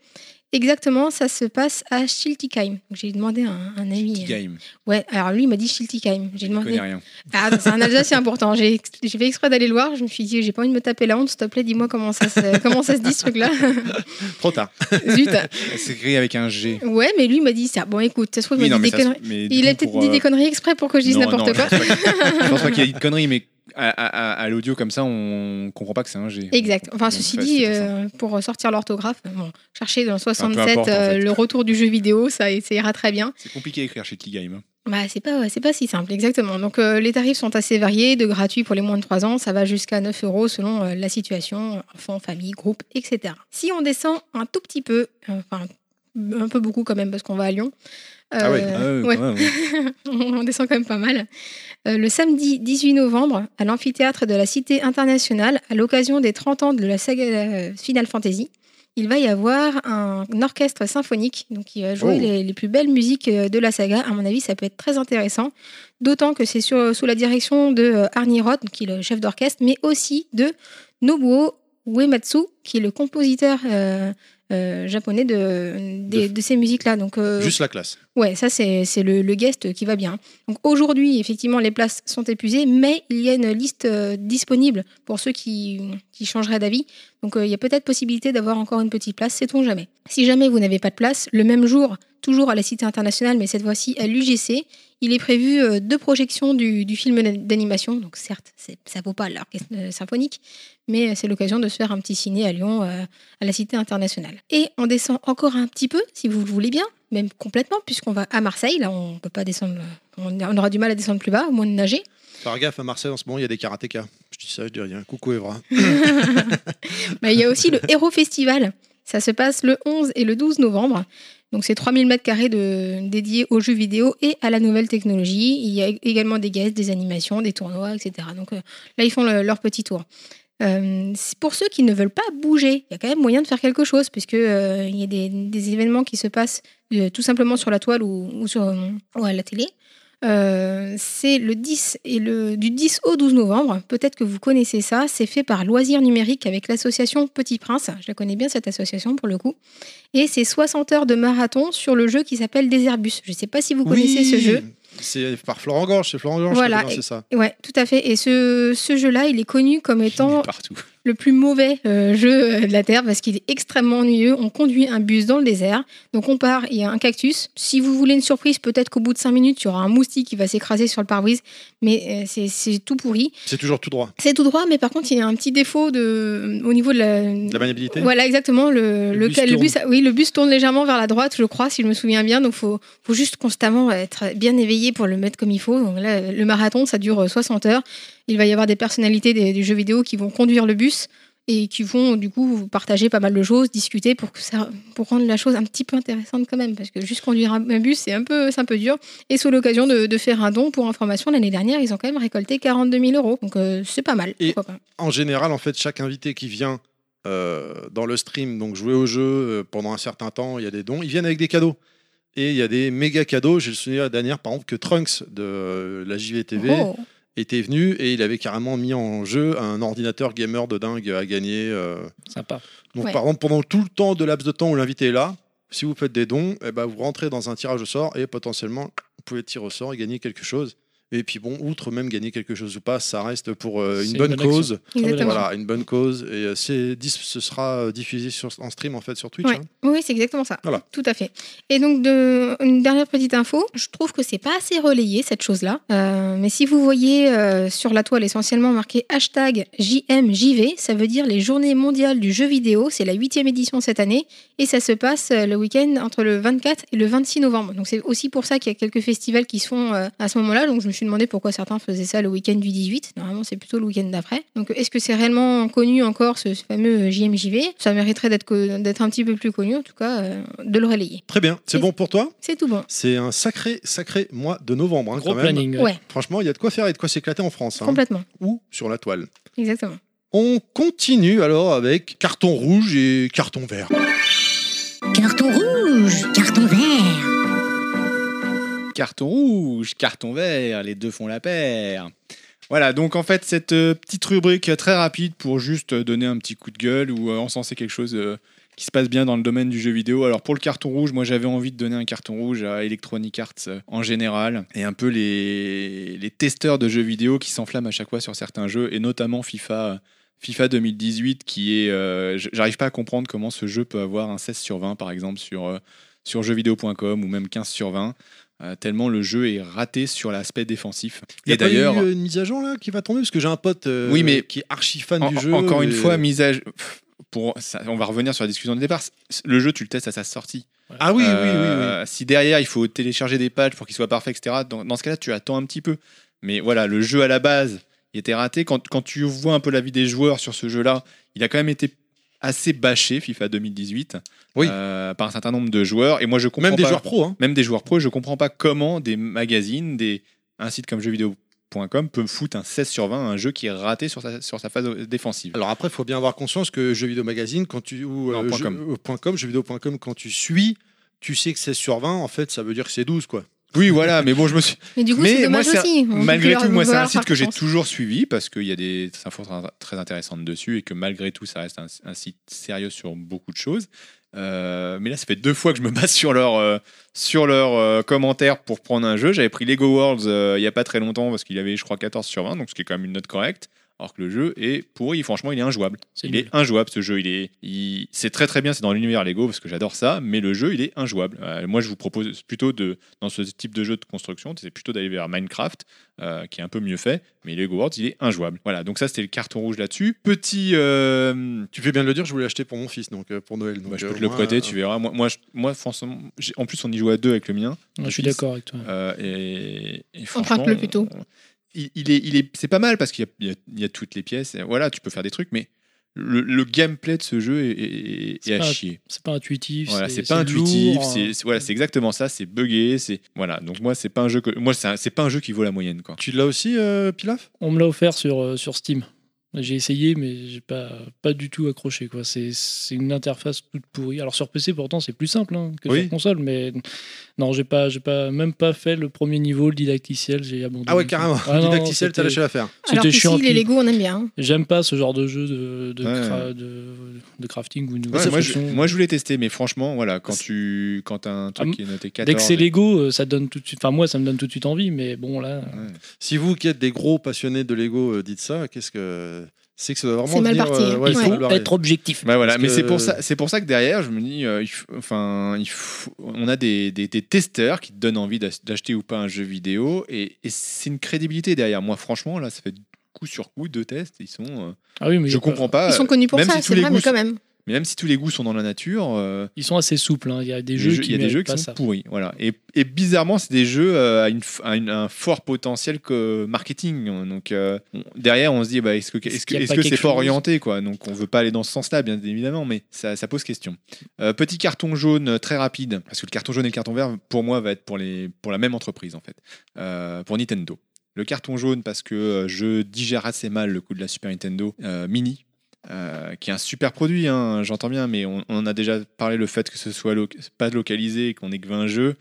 Exactement, ça se passe à Schiltigheim. J'ai demandé à un, un ami. Petit game. Ouais, alors lui il m'a dit Schiltigheim. J'ai demandé. connais rien. Ah, c'est un Alsacien [LAUGHS] important. J'ai fait exprès d'aller le voir. Je me suis dit, j'ai pas envie de me taper la honte. S'il te plaît, dis-moi comment ça se, [LAUGHS] comment ça se dit ce truc-là. [LAUGHS] Trop tard. Zut. C'est écrit avec un G. Ouais, mais lui il m'a dit ça. Bon, écoute, ça se trouve, il m'a non, dit mais des conneries. Il a peut-être dit euh, des conneries exprès pour que je dise non, n'importe non, quoi. Je pense pas- je pense pas qu'il a dit de conneries, mais à, à- à l'audio comme ça, on comprend pas que c'est un G. Exact. Enfin, Donc, ceci dit, euh, pour sortir l'orthographe, bon, chercher dans le peu 67 importe, en euh, fait. le retour du jeu vidéo, ça, ça ira très bien. C'est compliqué à écrire chez Game. hein. Bah, c'est pas, c'est pas si simple, exactement. Donc, euh, les tarifs sont assez variés, de gratuit pour les moins de 3 ans, ça va jusqu'à 9 euros selon euh, la situation, enfant, famille, groupe, etc. Si on descend un tout petit peu, euh, enfin, un peu beaucoup quand même, parce qu'on va à Lyon. Ah oui. Ah ouais. ouais, ouais. [LAUGHS] on descend quand même pas mal. Euh, le samedi 18 novembre, à l'amphithéâtre de la Cité internationale, à l'occasion des 30 ans de la saga euh, Final Fantasy, il va y avoir un, orchestre symphonique donc qui va jouer Oh. les, les plus belles musiques euh, de la saga. À mon avis, ça peut être très intéressant, d'autant que c'est sous la direction de Arnie Roth, qui est le chef d'orchestre, mais aussi de Nobuo Uematsu, qui est le compositeur euh, euh, japonais de, des- De- de ces musiques-là. Donc, euh, Juste la classe. Ouais, ça c'est le, le guest qui va bien. Donc aujourd'hui, effectivement, les places sont épuisées, mais il y a une liste euh, disponible pour ceux qui, qui changeraient d'avis. Donc il y a peut-être possibilité d'avoir encore une petite place, sait-on jamais. Si jamais vous n'avez pas de place, le même jour, toujours à la Cité internationale, mais cette fois-ci à l'UGC, il est prévu euh, deux projections du, du film d'animation. Donc certes, c'est- ça vaut pas l'orchestre euh, symphonique, mais c'est l'occasion de se faire un petit ciné à Lyon, euh, à la Cité internationale. Et on descend encore un petit peu, si vous le voulez bien, même complètement, puisqu'on va à Marseille. Là, on peut pas descendre, on on aura du mal à descendre plus bas, au moins de nager. Faire gaffe à Marseille en ce moment, il y a des karatékas. Je dis ça, je dis rien. Coucou Evra. Mais [LAUGHS] il y a aussi le Hero Festival. Ça se passe le 11 et le 12 novembre. Donc, c'est 3000 mètres carrés dédiés aux jeux vidéo et à la nouvelle technologie. Il y a également des guests, des animations, des tournois, etc. Donc, euh, là, ils font le- leur petit tour. Euh, pour ceux qui ne veulent pas bouger, il y a quand même moyen de faire quelque chose, puisque euh, y a des, événements qui se passent tout simplement sur la toile ou à la télé. Euh, c'est le 10 et le du 10 au 12 novembre. Peut-être que vous connaissez ça. C'est fait par Loisirs Numériques avec l'association Petit Prince. Je la connais bien cette association pour le coup. Et c'est 60 heures de marathon sur le jeu qui s'appelle Déserbus. Je ne sais pas si vous connaissez ce jeu. C'est par Florent Gorge, c'est Florent Gorge Voilà, qui a ça. Ouais, tout à fait. Et ce, ce jeu-là, il est connu comme Il étant est partout. Le plus mauvais euh, jeu euh, de la Terre parce qu'il est extrêmement ennuyeux. On conduit un bus dans le désert. Donc on part, il y a un cactus. Si vous voulez une surprise, peut-être qu'au bout de 5 minutes, il y aura un moustique qui va s'écraser sur le pare-brise. Mais euh, c'est- tout pourri. C'est toujours tout droit. C'est tout droit, mais par contre, il y a un petit défaut de, au niveau de la... La maniabilité Voilà, exactement. Le, Le le, bus le bus, tourne. oui, le bus tourne légèrement vers la droite, je crois, si je me souviens bien. Donc, faut, faut juste constamment être bien éveillé pour le mettre comme il faut. Donc là, le marathon, ça dure 60 heures. Il va y avoir des personnalités des, des jeux vidéo qui vont conduire le bus et qui vont du coup partager pas mal de choses, discuter pour que ça, pour rendre la chose un petit peu intéressante quand même, parce que juste conduire un, bus c'est un peu, c'est un peu dur. Et sous l'occasion de, de faire un don pour information, l'année dernière ils ont quand même récolté 42 000 euros, donc euh, c'est pas mal. Et- pas. En général, en fait, chaque invité qui vient euh, dans le stream, donc jouer au jeu euh, pendant un certain temps, il y a des dons, ils viennent avec des cadeaux. Et il y a des méga cadeaux. J'ai le souvenir la dernière, par exemple, que Trunks de euh, la JVTV Oh. Était venu et il avait carrément mis en jeu un ordinateur gamer de dingue à gagner. euh. Sympa. Donc, Ouais. par exemple, pendant tout le temps de laps de temps où l'invité est là, si vous faites des dons, eh ben, vous rentrez dans un tirage au sort et potentiellement, vous pouvez tirer au sort et gagner quelque chose. Et puis bon, outre même gagner quelque chose ou pas, ça reste pour euh, une une bonne cause. Très bonne Exactement. Voilà, une bonne cause. Et euh, c'est, ce sera euh, diffusé sur, en stream en fait sur Twitch. Ouais. hein. Oui, c'est exactement ça. Voilà. Tout à fait. Et donc, de, une dernière petite info, je trouve que c'est pas assez relayé cette chose-là. Euh, mais si vous voyez euh, sur la toile essentiellement marqué hashtag JMJV, ça veut dire les Journées mondiales du jeu vidéo. C'est la huitième édition cette année et ça se passe le week-end entre le 24 et le 26 novembre. Donc, c'est aussi pour ça qu'il y a quelques festivals qui se font euh, à ce moment-là. Donc, je me suis demandé pourquoi certains faisaient ça le week-end du 18. Normalement, c'est plutôt le week-end d'après. Donc, est-ce que c'est réellement connu encore ce, ce fameux JMJV Ça mériterait d'être d'être un petit peu plus connu, en tout cas, euh, de le relayer. Très bien. C'est bon pour toi? C'est tout bon. C'est un sacré, sacré mois de novembre. hein, Gros quand même. planning. Ouais, Franchement, il y a de quoi faire et de quoi s'éclater en France. hein. complètement. Ou sur la toile. Exactement. On continue alors avec carton rouge et carton vert. Carton rouge, Carton rouge, carton vert, les deux font la paire. Voilà, donc en fait, cette euh, petite rubrique très rapide pour juste donner un petit coup de gueule ou euh, encenser quelque chose euh, qui se passe bien dans le domaine du jeu vidéo. Alors pour le carton rouge, moi j'avais envie de donner un carton rouge à Electronic Arts en général et un peu les, les testeurs de jeux vidéo qui s'enflamment à chaque fois sur certains jeux et notamment FIFA. FIFA 2018 qui est... J'arrive pas à comprendre comment ce jeu peut avoir un 16 sur 20 par exemple sur, euh, sur jeuxvideo.com ou même 15 sur 20. Euh, tellement le jeu est raté sur l'aspect défensif. Il y a Et d'ailleurs, euh, une mise à jour là qui va tomber? Parce que j'ai un pote euh, Oui, mais- qui est archi fan en- du jeu. encore une fois, mise à pour ça, on va revenir sur la discussion de départ. Le jeu, tu le testes à sa sortie. Ah oui, oui, oui, oui. Si derrière il faut télécharger des patchs pour qu'il soit parfait, etc. Dans, dans ce cas-là, tu attends un petit peu. Mais voilà, le jeu à la base, il était raté. Quand, quand tu vois un peu l'avis des joueurs sur ce jeu-là, il a quand même été assez bâché, FIFA 2018, Oui. euh, par un certain nombre de joueurs. Et moi, je comprends Même des pas- joueurs pro. Hein. même des joueurs pro, je comprends pas comment des magazines, des, un site comme jeuxvideo.com peut me foutre un 16 sur 20 à un jeu qui est raté sur sa, sur sa phase défensive. Alors après, il faut bien avoir conscience que jeux vidéo magazine, quand tu ou Non, euh, com. euh, com, jeuxvideo.com, quand tu suis, tu sais que c'est sur 20. En fait, ça veut dire que c'est 12 quoi. Oui, voilà, mais bon, je me suis. [LAUGHS] Mais du coup, Mais moi, aussi. Malgré tout, moi, leur- c'est un leur site que j'ai toujours suivi parce qu'il y a des infos très- intéressantes dessus et que malgré tout, ça reste un, un site sérieux sur beaucoup de choses. Euh, mais là, ça fait deux fois que je me base [LAUGHS] sur leurs euh, sur leurs euh, commentaires pour prendre un jeu. J'avais pris Lego Worlds euh, il y a pas très longtemps parce qu'il avait, je crois, 14 sur 20, donc ce qui est quand même une note correcte. Alors que le jeu est pourri, franchement, il est injouable. C'est Il nul. est injouable ce jeu. Il est, il- c'est très très bien, c'est dans l'univers Lego parce que j'adore ça, mais le jeu il est injouable. Euh, moi, je vous propose plutôt de, dans ce type de jeu de construction, c'est plutôt d'aller vers Minecraft, euh, qui est un peu mieux fait, mais Lego Worlds il est injouable. Voilà, donc ça c'était le carton rouge là-dessus. Petit, euh, Tu fais bien de le dire, je voulais l'acheter pour mon fils, donc euh, pour Noël. Donc, bah, je euh, peux te le prêter, euh, tu verras. Moi, moi, je- moi franchement, en plus on y joue à deux avec le mien. Ouais, je suis d'accord avec toi. Euh, et, et Emprunte-le franchement, plutôt. euh, Il, il est, il est, c'est pas mal parce qu'il y a, il y a- il y a toutes les pièces. et voilà, tu peux faire des trucs, mais le, le gameplay de ce jeu est, est- est- C'est est à pas- chier. C'est pas intuitif. Voilà, c'est pas intuitif, c'est voilà, c'est exactement ça, c'est buggé, c'est voilà. Donc moi, c'est pas un jeu que moi, c'est pas un jeu qui vaut la moyenne quoi. Tu l'as aussi, euh, Pilaf? On me l'a offert sur, euh, sur Steam. J'ai essayé, mais j'ai pas, pas du tout accroché. quoi. C'est c'est une interface toute pourrie. Alors sur PC, pourtant, c'est plus simple hein, que Oui. sur console, mais non, j'ai pas, j'ai pas, même pas fait le premier niveau, le didacticiel, j'ai abandonné. Ah ouais, carrément. Ah non, Didacticiel, t'as lâché l'affaire. Alors C'était qu'ici, chiant. les puis Lego, on aime bien. hein. J'aime pas ce genre de jeu de, de, Ouais. cra- de, de crafting ou de Ouais, nouvelles moi, je, moi, je voulais tester, mais franchement, voilà, quand tu quand as un truc Ah, qui est noté 14. Dès que c'est Lego, euh, ça donne tout de suite. Enfin, moi, ça me donne tout de suite envie, mais bon, là. Ouais. Si vous qui êtes des gros passionnés de Lego euh, dites ça, qu'est-ce que c'est que ça doit vraiment C'est mal venir, parti, euh, ouais, il Ouais. faut être objectif. Ouais, voilà, mais que- c'est pour ça, c'est pour ça que derrière, je me dis, euh, il faut- enfin, il faut- on a des, des, des testeurs qui te donnent envie d'ach- d'acheter ou pas un jeu vidéo, et, et c'est une crédibilité derrière. Moi, franchement, là, ça fait coup sur coup deux tests, ils sont, euh, Ah oui, mais je comprends pas. Ils sont connus pour même ça, si c'est les vrai, goûts mais quand même. Mais même si tous les goûts sont dans la nature, euh, Ils sont assez souples. hein. Il y a des les jeux jeux- qui il y a des jeux qui sont ça. pourris, voilà. Et, et bizarrement, c'est des jeux euh, à, une à une- un fort potentiel que marketing. Donc euh, derrière, on se dit, bah, est-ce que y a est-ce pas que c'est pas orienté, quoi? Donc on veut pas aller dans ce sens-là, bien évidemment, mais ça, ça pose question. Euh, petit carton jaune très rapide, parce que le carton jaune et le carton vert, pour moi, va être pour les pour la même entreprise en fait, pour Nintendo. Le carton jaune parce que je digère assez mal le coup de la Super Nintendo euh, Mini. Euh, qui est un super produit, hein, j'entends bien, mais on, on en a déjà parlé le fait que ce soit lo- pas localisé et qu'on ait que 20 jeux.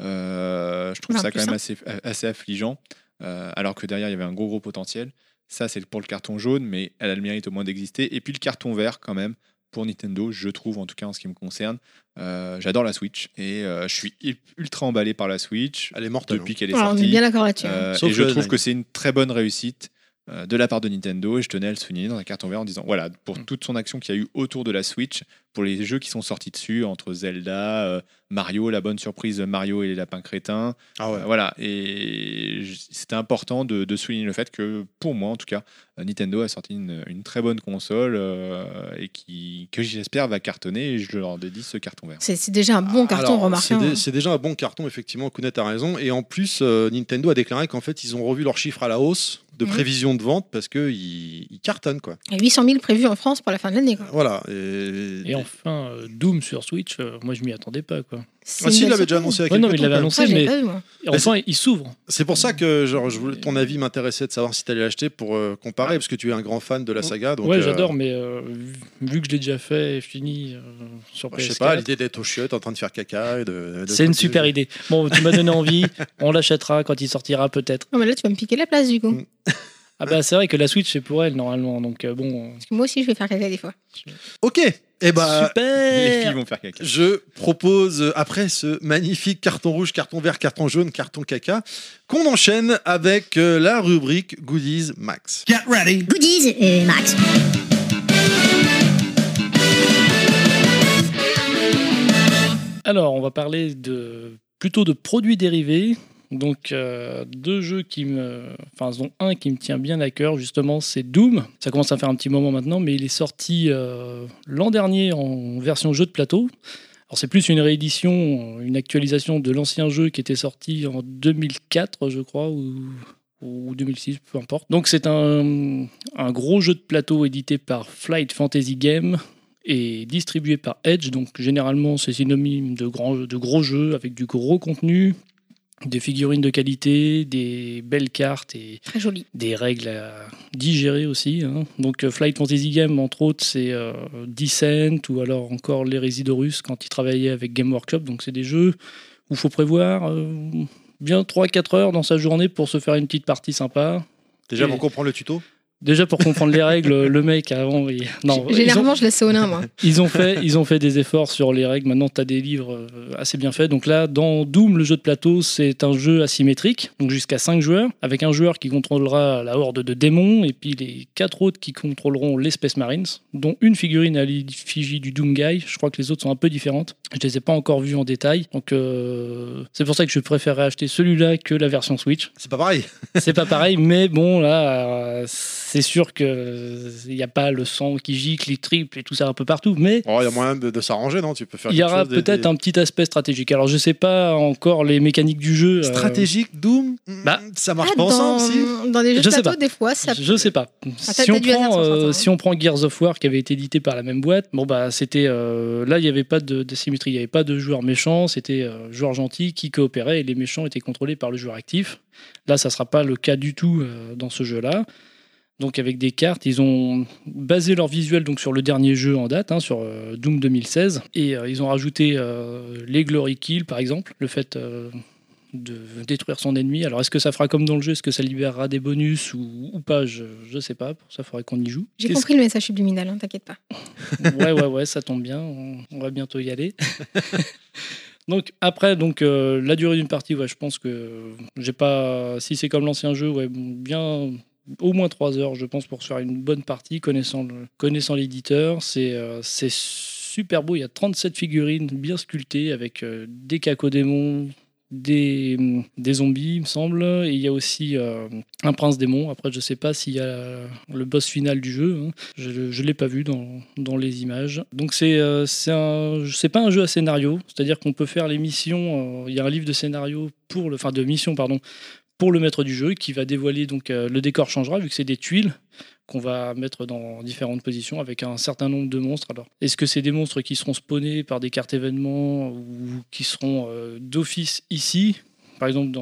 euh, je trouve ça quand même hein. assez, assez affligeant, euh, alors que derrière il y avait un gros gros potentiel. Ça c'est pour le carton jaune, mais elle a le mérite au moins d'exister. Et puis le carton vert quand même pour Nintendo, je trouve en tout cas en ce qui me concerne. Euh, J'adore la Switch et euh, je suis ul- ultra emballé par la Switch Elle est mortelle. depuis qu'elle est Alors, on est sortie. bien d'accord là-dessus. hein. Euh, et je trouve que c'est une très bonne réussite de la part de Nintendo et je tenais à le souligner dans un carton vert en disant voilà pour Mm. toute son action qu'il y a eu autour de la Switch pour les jeux qui sont sortis dessus entre Zelda euh, Mario la bonne surprise de Mario et les lapins crétins Ah ouais. Euh, voilà et c'était important de, de souligner le fait que pour moi en tout cas euh, Nintendo a sorti une, une très bonne console euh, et qui que j'espère va cartonner et je leur dédie ce carton vert C'est déjà un bon carton, Alors. C'est hein. c'est déjà un bon carton, effectivement. Kounet a raison. Et en plus, euh, Nintendo a déclaré qu'en fait, ils ont revu leurs chiffres à la hausse de Mhm. prévision de vente parce qu'ils ils cartonnent. Quoi. Et 800 000 prévus en France pour la fin de l'année. quoi. Voilà. Et, Et enfin, euh, Doom sur Switch, euh, moi, je m'y attendais pas. Quoi. Ah, si, il l'avait déjà annoncé à Ouais, non, mais il l'avait annoncé, mais pas vu, moi. et enfin, il s'ouvre. C'est pour ça que genre, je voulais, ton avis m'intéressait de savoir si tu allais l'acheter pour euh, comparer, parce que tu es un grand fan de la saga. Donc, ouais, euh, j'adore, mais euh, vu- que je l'ai déjà fait et fini euh, sur bah, PS4, je sais pas, l'idée d'être au chiottes en train de faire caca. et de- de- c'est une super idée. Bon, tu m'as donné envie, on l'achètera quand il sortira peut-être. Non, mais là, tu vas me piquer la place du coup. Mm. Ah bah c'est vrai que la Switch c'est pour elle normalement, donc euh, bon. Parce que moi aussi, je vais faire caca des fois. Ok. Et bah. les Super. filles vont faire caca Je propose, euh, après ce magnifique carton rouge, carton vert, carton jaune, carton caca, qu'on enchaîne avec euh, la rubrique Goodies Max. Get ready. Goodies et Max. Alors, on va parler de plutôt de produits dérivés. Donc, euh, deux jeux qui me. Enfin, dont un qui me tient bien à cœur, justement, c'est Doom. Ça commence à faire un petit moment maintenant, mais il est sorti euh, l'an dernier en version jeu de plateau. Alors, c'est plus une réédition, une actualisation de l'ancien jeu qui était sorti en 2004, je crois, ou, ou 2006, peu importe. Donc, c'est un, gros jeu de plateau édité par Flight Fantasy Game et distribué par Edge. Donc généralement c'est synonyme de, grands, de gros jeux avec du gros contenu, des figurines de qualité, des belles cartes et Très joli. des règles à digérer aussi. hein. Donc euh, Flight Fantasy Game entre autres c'est euh, Descent ou alors encore l'Hérésie d'Horus quand il travaillait avec Game Workshop. Donc c'est des jeux où il faut prévoir euh, bien 3-4 heures dans sa journée pour se faire une petite partie sympa. Déjà, Et- pour comprendre le tuto? Déjà pour comprendre les règles, le mec avant, il... non, ont- Généralement, je laisse au nain, moi. ils ont fait, ils ont fait des efforts sur les règles. Maintenant, tu as des livres euh, assez bien faits. Donc là, dans Doom, le jeu de plateau, c'est un jeu asymétrique, donc jusqu'à 5 joueurs, avec un joueur qui contrôlera la horde de démons et puis les quatre autres qui contrôleront les Space Marines, dont une figurine à l'effigie du Doom Guy. Je crois que les autres sont un peu différentes. Je les ai pas encore vues en détail. Donc euh, c'est pour ça que je préférerais acheter celui-là que la version Switch. C'est pas pareil. C'est pas pareil, mais bon, là, euh, c'est sûr qu'il n'y a pas le sang qui gicle, les triples et tout ça un peu partout, mais Oh, Il y a moyen de, de s'arranger, non? Tu peux faire il y aura peut-être un petit aspect stratégique. Alors, je sais pas encore les mécaniques du jeu. euh, stratégique Doom. bah, ça marche Ah, pas ensemble, dans, si dans les jeux Je de sais plateau, pas. des fois, ça Je sais pas. t'as- si, t'as on prend, euh, si on prend Gears of War qui avait été édité par la même boîte, bon bah c'était euh, là il n'y avait pas de, de symétrie, il n'y avait pas de joueurs méchants, c'était euh, joueurs gentils qui coopéraient et les méchants étaient contrôlés par le joueur actif. Là, ça sera pas le cas du tout euh, dans ce jeu-là. Donc avec des cartes, ils ont basé leur visuel donc sur le dernier jeu en date, hein, sur euh, Doom 2016, et euh, ils ont rajouté euh, les glory kills par exemple, le fait de détruire son ennemi. Alors est-ce que ça fera comme dans le jeu, est-ce que ça libérera des bonus ou, ou pas? Je ne sais pas. Pour ça, il faudrait qu'on y joue. J'ai compris le message subliminal, hein, t'inquiète pas. [LAUGHS] ouais, ouais, ouais, ça tombe bien. On, on va bientôt y aller. [LAUGHS] donc après, donc euh, la durée d'une partie, ouais, je pense que j'ai pas. Si c'est comme l'ancien jeu, ouais, bien au moins 3 heures, je pense, pour faire une bonne partie, connaissant connaissant l'éditeur. C'est euh, super beau. Il y a 37 figurines bien sculptées avec euh, des cacodémons. Des, des zombies, il me semble. Et il y a aussi euh, un prince démon. Après, je sais pas s'il y a le boss final du jeu. hein. Je ne l'ai pas vu dans, dans les images. Donc c'est euh, c'est pas un jeu à scénario, c'est-à-dire qu'on peut faire les missions. euh, Il y a un livre de scénario pour le, enfin de mission pardon, pour le maître du jeu qui va dévoiler donc euh, le décor changera vu que c'est des tuiles qu'on va mettre dans différentes positions avec un certain nombre de monstres. Alors, est-ce que c'est des monstres qui seront spawnés par des cartes événements ou qui seront euh, d'office ici? Par exemple,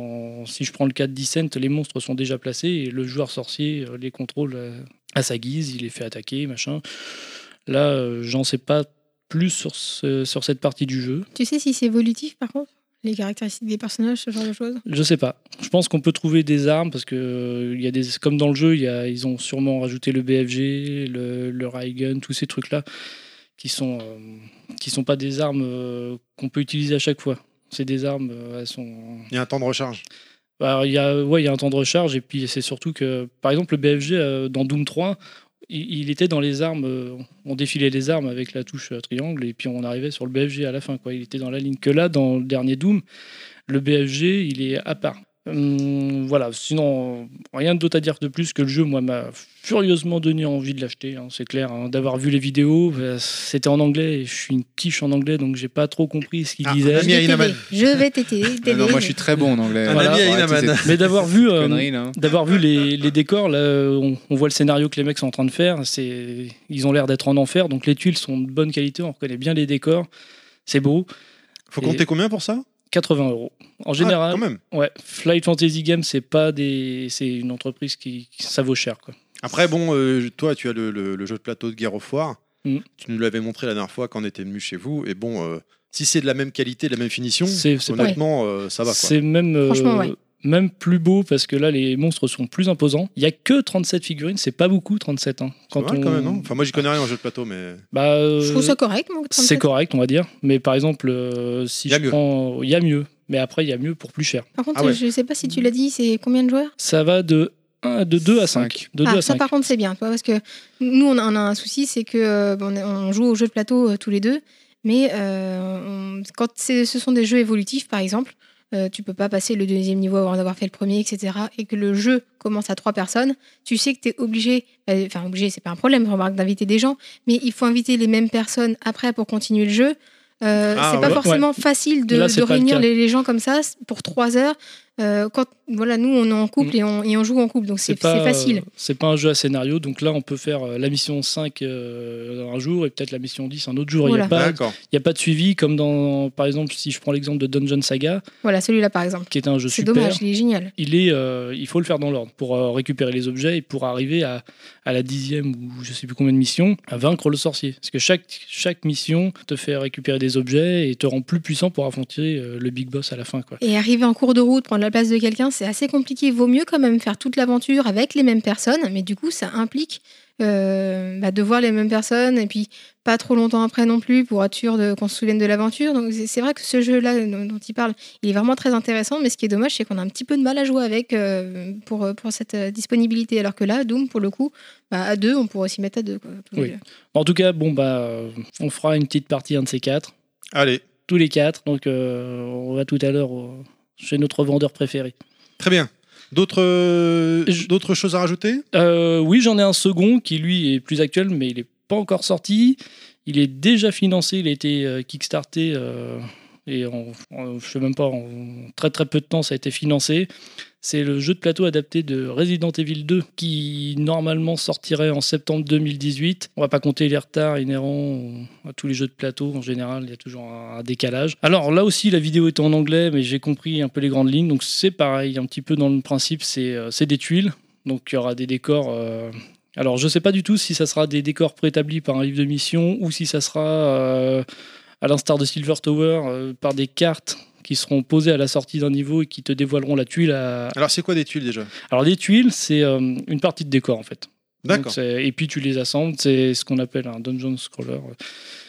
si je prends le cas de Descent, les monstres sont déjà placés et le joueur sorcier euh, les contrôle à sa guise, il les fait attaquer, machin. Là, j'en sais pas plus sur, sur cette partie du jeu. Tu sais si c'est évolutif par contre? Les caractéristiques des personnages, ce genre de choses? Je sais pas. Je pense qu'on peut trouver des armes parce que euh, il y a des, comme dans le jeu, il y a, ils ont sûrement rajouté le BFG, le, le ray gun, tous ces trucs-là qui sont euh, qui sont pas des armes euh, qu'on peut utiliser à chaque fois. C'est des armes, euh, elles sont Il y a un temps de recharge. bah, il y a, ouais, il y a un temps de recharge et puis c'est surtout que, par exemple, le BFG euh, dans Doom 3, il, était dans les armes, euh, on défilait les armes avec la touche euh, triangle et puis on arrivait sur le BFG à la fin. Quoi. Il était dans la ligne que là, dans le dernier Doom, le BFG, il est à part. Hum, voilà, sinon, rien d'autre à dire de plus que le jeu, moi, m'a furieusement donné envie de l'acheter, hein, c'est clair. hein. D'avoir vu les vidéos, euh, c'était en anglais et je suis une quiche en anglais donc j'ai pas trop compris ce qu'il Ah, disait. Je vais t'aider. Ah non, moi je suis très bon en anglais. Mais d'avoir vu. euh. D'avoir vu les, les décors, là, on, on voit le scénario que les mecs sont en train de faire. C'est, ils ont l'air d'être en enfer, donc les tuiles sont de bonne qualité. On reconnaît bien les décors. C'est beau. Faut Et- compter combien pour ça? 80 euros. En Ah, général, quand même. ouais. Flight Fantasy Games, c'est pas des, c'est une entreprise qui, ça vaut cher, quoi. Après, bon, euh, toi, tu as le, le- le jeu de plateau de Guerre au Foire. Mm. Tu nous l'avais montré la dernière fois quand on était venu chez vous. Et bon, euh, si c'est de la même qualité, de la même finition, honnêtement, euh, ça va. C'est même, euh, Franchement, ouais. Même plus beau parce que là, les monstres sont plus imposants. Il y a que 37 figurines, c'est pas beaucoup 37. hein. C'est vrai, on- quand même, non? Enfin, moi, j'y connais rien en jeu de plateau, mais. bah, Je trouve euh, ça correct, moi. C'est 37. correct, on va dire. Mais par exemple, euh, si Y a je mieux. prends. Il y a mieux. Mais après, il y a mieux pour plus cher. Par contre, Ah ouais. je sais pas si tu l'as dit, c'est combien de joueurs? Ça va de, 1, de 2 à 5. Cinq. De 2 Ah, à ça 5. par contre c'est bien, parce que nous on a, un souci, c'est que euh, bon, on, joue aux jeux de plateau euh, tous les deux, mais euh, on- quand c'est- ce sont des jeux évolutifs par exemple, euh, tu peux pas passer le deuxième niveau avant d'avoir fait le premier, etc. Et que le jeu commence à trois personnes, tu sais que tu es obligé, bah, enfin obligé, c'est pas un problème, remarque d'inviter des gens, mais il faut inviter les mêmes personnes après pour continuer le jeu. Euh, Ah, c'est pas ouais. forcément facile de, Là, de c'est pas le réunir les gens comme ça pour trois heures. Euh, quand voilà, nous on est en couple Mm. et, on, et on joue en couple, donc c'est c'est facile. euh, C'est pas un jeu à scénario. Donc là, on peut faire euh, la mission 5 euh, un jour et peut-être la mission 10 un autre jour. Il Voilà. n'y a, pas- D'accord. il y a pas de suivi comme dans, par exemple, si je prends l'exemple de Dungeon Saga, Voilà, celui-là par exemple. qui est un jeu C'est super. dommage, il est génial. il, est, euh, il faut le faire dans l'ordre pour euh, récupérer les objets et pour arriver à, à la dixième ou je sais plus combien de missions, à vaincre le sorcier. Parce que chaque, chaque mission te fait récupérer des objets et te rend plus puissant pour affronter euh, le big boss à la fin. Quoi. Et arriver en cours de route, prendre la place de quelqu'un, c'est assez compliqué. Vaut mieux quand même faire toute l'aventure avec les mêmes personnes, mais du coup, ça implique euh, bah, de voir les mêmes personnes et puis pas trop longtemps après non plus pour être sûr de- qu'on se souvienne de l'aventure. Donc c'est vrai que ce jeu-là dont, dont il parle, il est vraiment très intéressant, mais ce qui est dommage, c'est qu'on a un petit peu de mal à jouer avec euh, pour, pour cette euh, disponibilité. Alors que là, Doom, pour le coup, bah, à deux, on pourrait s'y mettre à deux. quoi, Oui. deux. En tout cas, bon, bah, on fera une petite partie, un de ces quatre, Allez, tous les quatre. Donc euh, on va tout à l'heure au- chez notre vendeur préféré. très bien. D'autres euh, choses à rajouter? Euh, oui, j'en ai un second qui lui est plus actuel, mais il n'est pas encore sorti. Il est déjà financé, il a été euh, kickstarté euh, et en, en- je sais même pas, en très très peu de temps, ça a été financé. C'est le jeu de plateau adapté de Resident Evil 2 qui normalement sortirait en septembre 2018. On va pas compter les retards inhérents à tous les jeux de plateau. En général, il y a toujours un, décalage. Alors là aussi, la vidéo est en anglais, mais j'ai compris un peu les grandes lignes. Donc c'est pareil, un petit peu dans le principe, c'est euh, des tuiles Donc il y aura des décors. euh, Alors je sais pas du tout si ça sera des décors préétablis par un livre de mission ou si ça sera, euh, à l'instar de Silver Tower, euh, par des cartes qui seront posées à la sortie d'un niveau et qui te dévoileront la tuile. À... Alors, c'est quoi des tuiles déjà? Alors les tuiles, c'est euh, une partie de décor en fait. D'accord. Et puis tu les assembles, c'est ce qu'on appelle un dungeon scroller.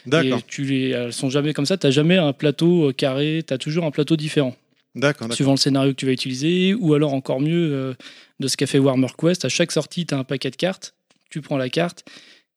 D'accord. Et tu les, elles sont jamais comme ça, tu n'as jamais un plateau euh, carré, tu as toujours un plateau différent, D'accord. suivant le scénario que tu vas utiliser, ou alors encore mieux, euh, de ce qu'a fait Warhammer Quest, à chaque sortie, tu as un paquet de cartes, tu prends la carte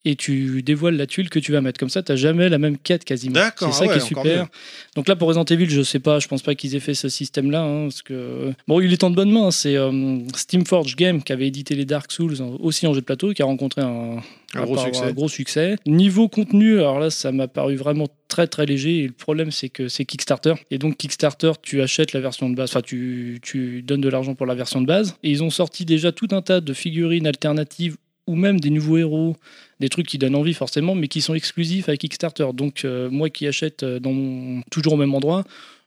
et tu dévoiles la tuile que tu vas mettre. Comme ça, tu n'as jamais la même quête quasiment. D'accord, C'est ça ah ouais, qui est super. mieux. Donc là, pour Resident Evil, je sais pas, je pense pas qu'ils aient fait ce système-là. hein, parce que... Bon, il est en de bonne main. C'est euh, Steamforge Game qui avait édité les Dark Souls hein, aussi en jeu de plateau, qui a rencontré un, Un gros succès. un gros succès. Niveau contenu, alors là, ça m'a paru vraiment très très léger. Et le problème, c'est que c'est Kickstarter. Et donc, Kickstarter, tu achètes la version de base, enfin, tu, tu donnes de l'argent pour la version de base. Et ils ont sorti déjà tout un tas de figurines alternatives ou même des nouveaux héros, des trucs qui donnent envie forcément, mais qui sont exclusifs à Kickstarter. Donc, euh, moi qui achète euh, dans mon- toujours au même endroit,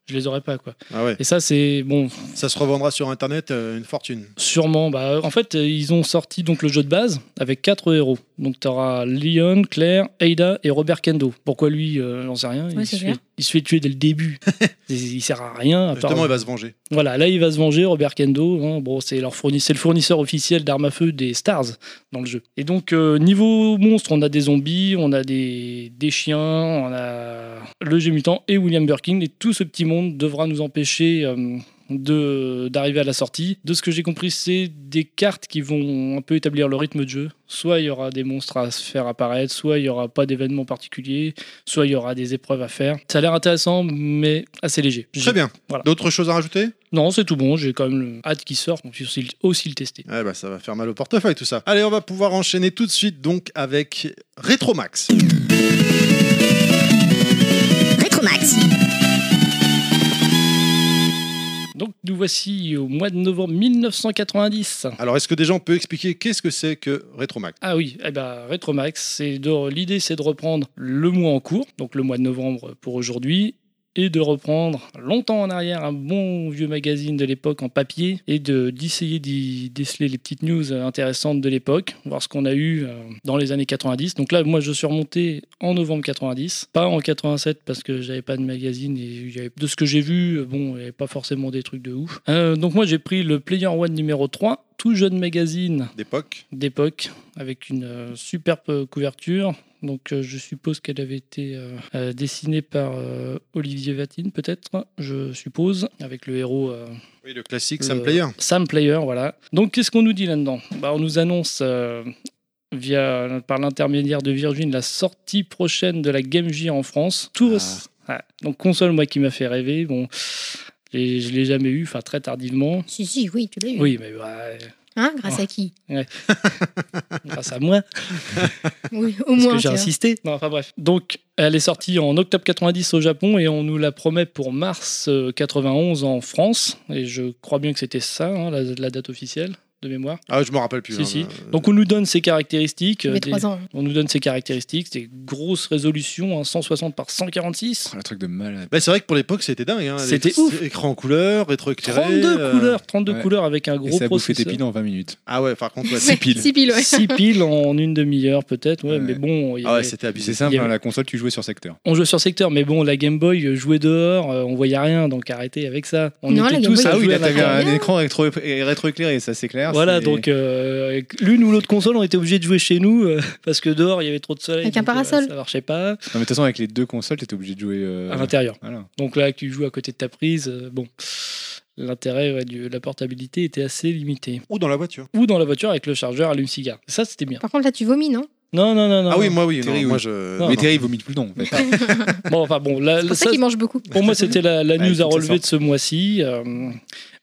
je les aurais pas quoi. Ah ouais. Et ça c'est bon, Ça se revendra sur Internet euh, une fortune. sûrement. Bah, en fait, ils ont sorti donc le jeu de base avec quatre héros. Donc tu auras Leon, Claire, Ada et Robert Kendo. Pourquoi lui, euh, j'en sais rien. Ouais, il, se fait, il se fait tuer dès le début. [LAUGHS] il, il sert à rien. à part- Justement, il va se venger. Voilà, là il va se venger, Robert Kendo. hein. bon, c'est leur fourni- c'est le fournisseur officiel d'armes à feu des Stars dans le jeu. Et donc euh, niveau monstre, on a des zombies, on a des, des chiens, on a le G mutant et William Birkin. Et tout ce petit monde devra nous empêcher. euh, d'arriver à la sortie. De ce que j'ai compris, c'est des cartes qui vont un peu établir le rythme de jeu. Soit il y aura des monstres à se faire apparaître, soit il y aura pas d'événements particuliers, soit il y aura des épreuves à faire. Ça a l'air intéressant, mais assez léger. Très bien. Voilà. D'autres choses à rajouter? Non, c'est tout bon. J'ai quand même le- hâte qu'il sorte. Donc, je vais aussi, aussi le tester. Ouais, bah, ça va faire mal au portefeuille tout ça. Allez, on va pouvoir enchaîner tout de suite donc avec Retromax. Rétromax. Donc, nous voici au mois de novembre 1990. Alors, est-ce que déjà on peut expliquer qu'est-ce que c'est que Retromax? Ah oui, eh ben, Retromax, l'idée c'est de reprendre le mois en cours, donc le mois de novembre pour aujourd'hui, et de reprendre longtemps en arrière un bon vieux magazine de l'époque en papier et de d'essayer d'y déceler les petites news intéressantes de l'époque, voir ce qu'on a eu euh, dans les années 90. Donc là, moi, je suis remonté en novembre 90, pas en 87 parce que j'avais pas de magazine et de ce que j'ai vu, euh, bon, il n'y avait pas forcément des trucs de ouf. Euh, donc moi, j'ai pris le Player One numéro 3, tout jeune magazine d'époque d'époque avec une euh, superbe couverture. Donc euh, je suppose qu'elle avait été euh, dessinée par Olivier Vatine peut-être, je suppose, avec le héros Oui, le classique le- Sam Player. Sam Player, voilà. Donc qu'est-ce qu'on nous dit là-dedans? Bah, On nous annonce via par l'intermédiaire de Virgin la sortie prochaine de la Game Gear en France. Tout Ah. Donc console moi qui m'a fait rêver. Bon, je l'ai jamais eu, enfin très tardivement. Si, si, oui, tu l'as eu. Oui, mais bah, Hein, grâce à qui? [LAUGHS] Grâce à moi. Oui, au Parce moins. que tu j'ai insisté. Non, enfin bref. Donc, elle est sortie en octobre 90 au Japon et on nous la promet pour mars euh, 91 en France. Et je crois bien que c'était ça, hein, la, la date officielle de mémoire. Ah, je me rappelle plus. Si, hein, si. euh, Donc, on nous donne ses caractéristiques. Ça euh, des- ans. on nous donne ses caractéristiques, c'est grosse résolution, hein, 160 par 146. Oh, le truc de malade. bah, c'est vrai que pour l'époque, c'était dingue. Hein. C'était ouf. Écran en couleur, rétroéclairé. 32 euh, couleurs, 32 ouais. couleurs avec un Et gros ça a bouffé tes processeur. piles en 20 minutes. Ah ouais, par contre, ouais, [LAUGHS] Six piles. Six piles, ouais. 6 piles en une demi-heure peut-être, ouais, Ouais. mais bon, y Ah ouais, avait- c'était abusé. C'est simple, avait- hein, la console, tu jouais sur secteur. on jouait sur secteur, mais bon, la Game Boy euh, jouait dehors, euh, on voyait rien, donc arrêtez avec ça. On Non, était tous à Ah oui, un écran rétro- rétroéclairé, ça c'est clair. Voilà, donc euh, l'une ou l'autre console, on était obligé de jouer chez nous euh, [LAUGHS] parce que dehors il y avait trop de soleil. Avec un euh, parasol. ça marchait pas Non, mais de toute façon, avec les deux consoles, t'étais obligé de jouer. euh, à l'intérieur. Voilà. Donc là, tu joues à côté de ta prise, euh, bon, l'intérêt ouais, de la portabilité était assez limité. Ou dans la voiture. Ou dans la voiture avec le chargeur allume-cigare. Ça, c'était bien. Par contre, là, tu vomis, non? Non, non, non, non. Ah oui, moi, oui. non, Terry, moi, oui. je. Non, mais non. Terry, il vomit tout le temps. En fait. [LAUGHS] Bon, enfin bon, là, C'est pour ça, ça, qu'il mange beaucoup. Pour moi, c'était la, news à relever de ce mois-ci. euh,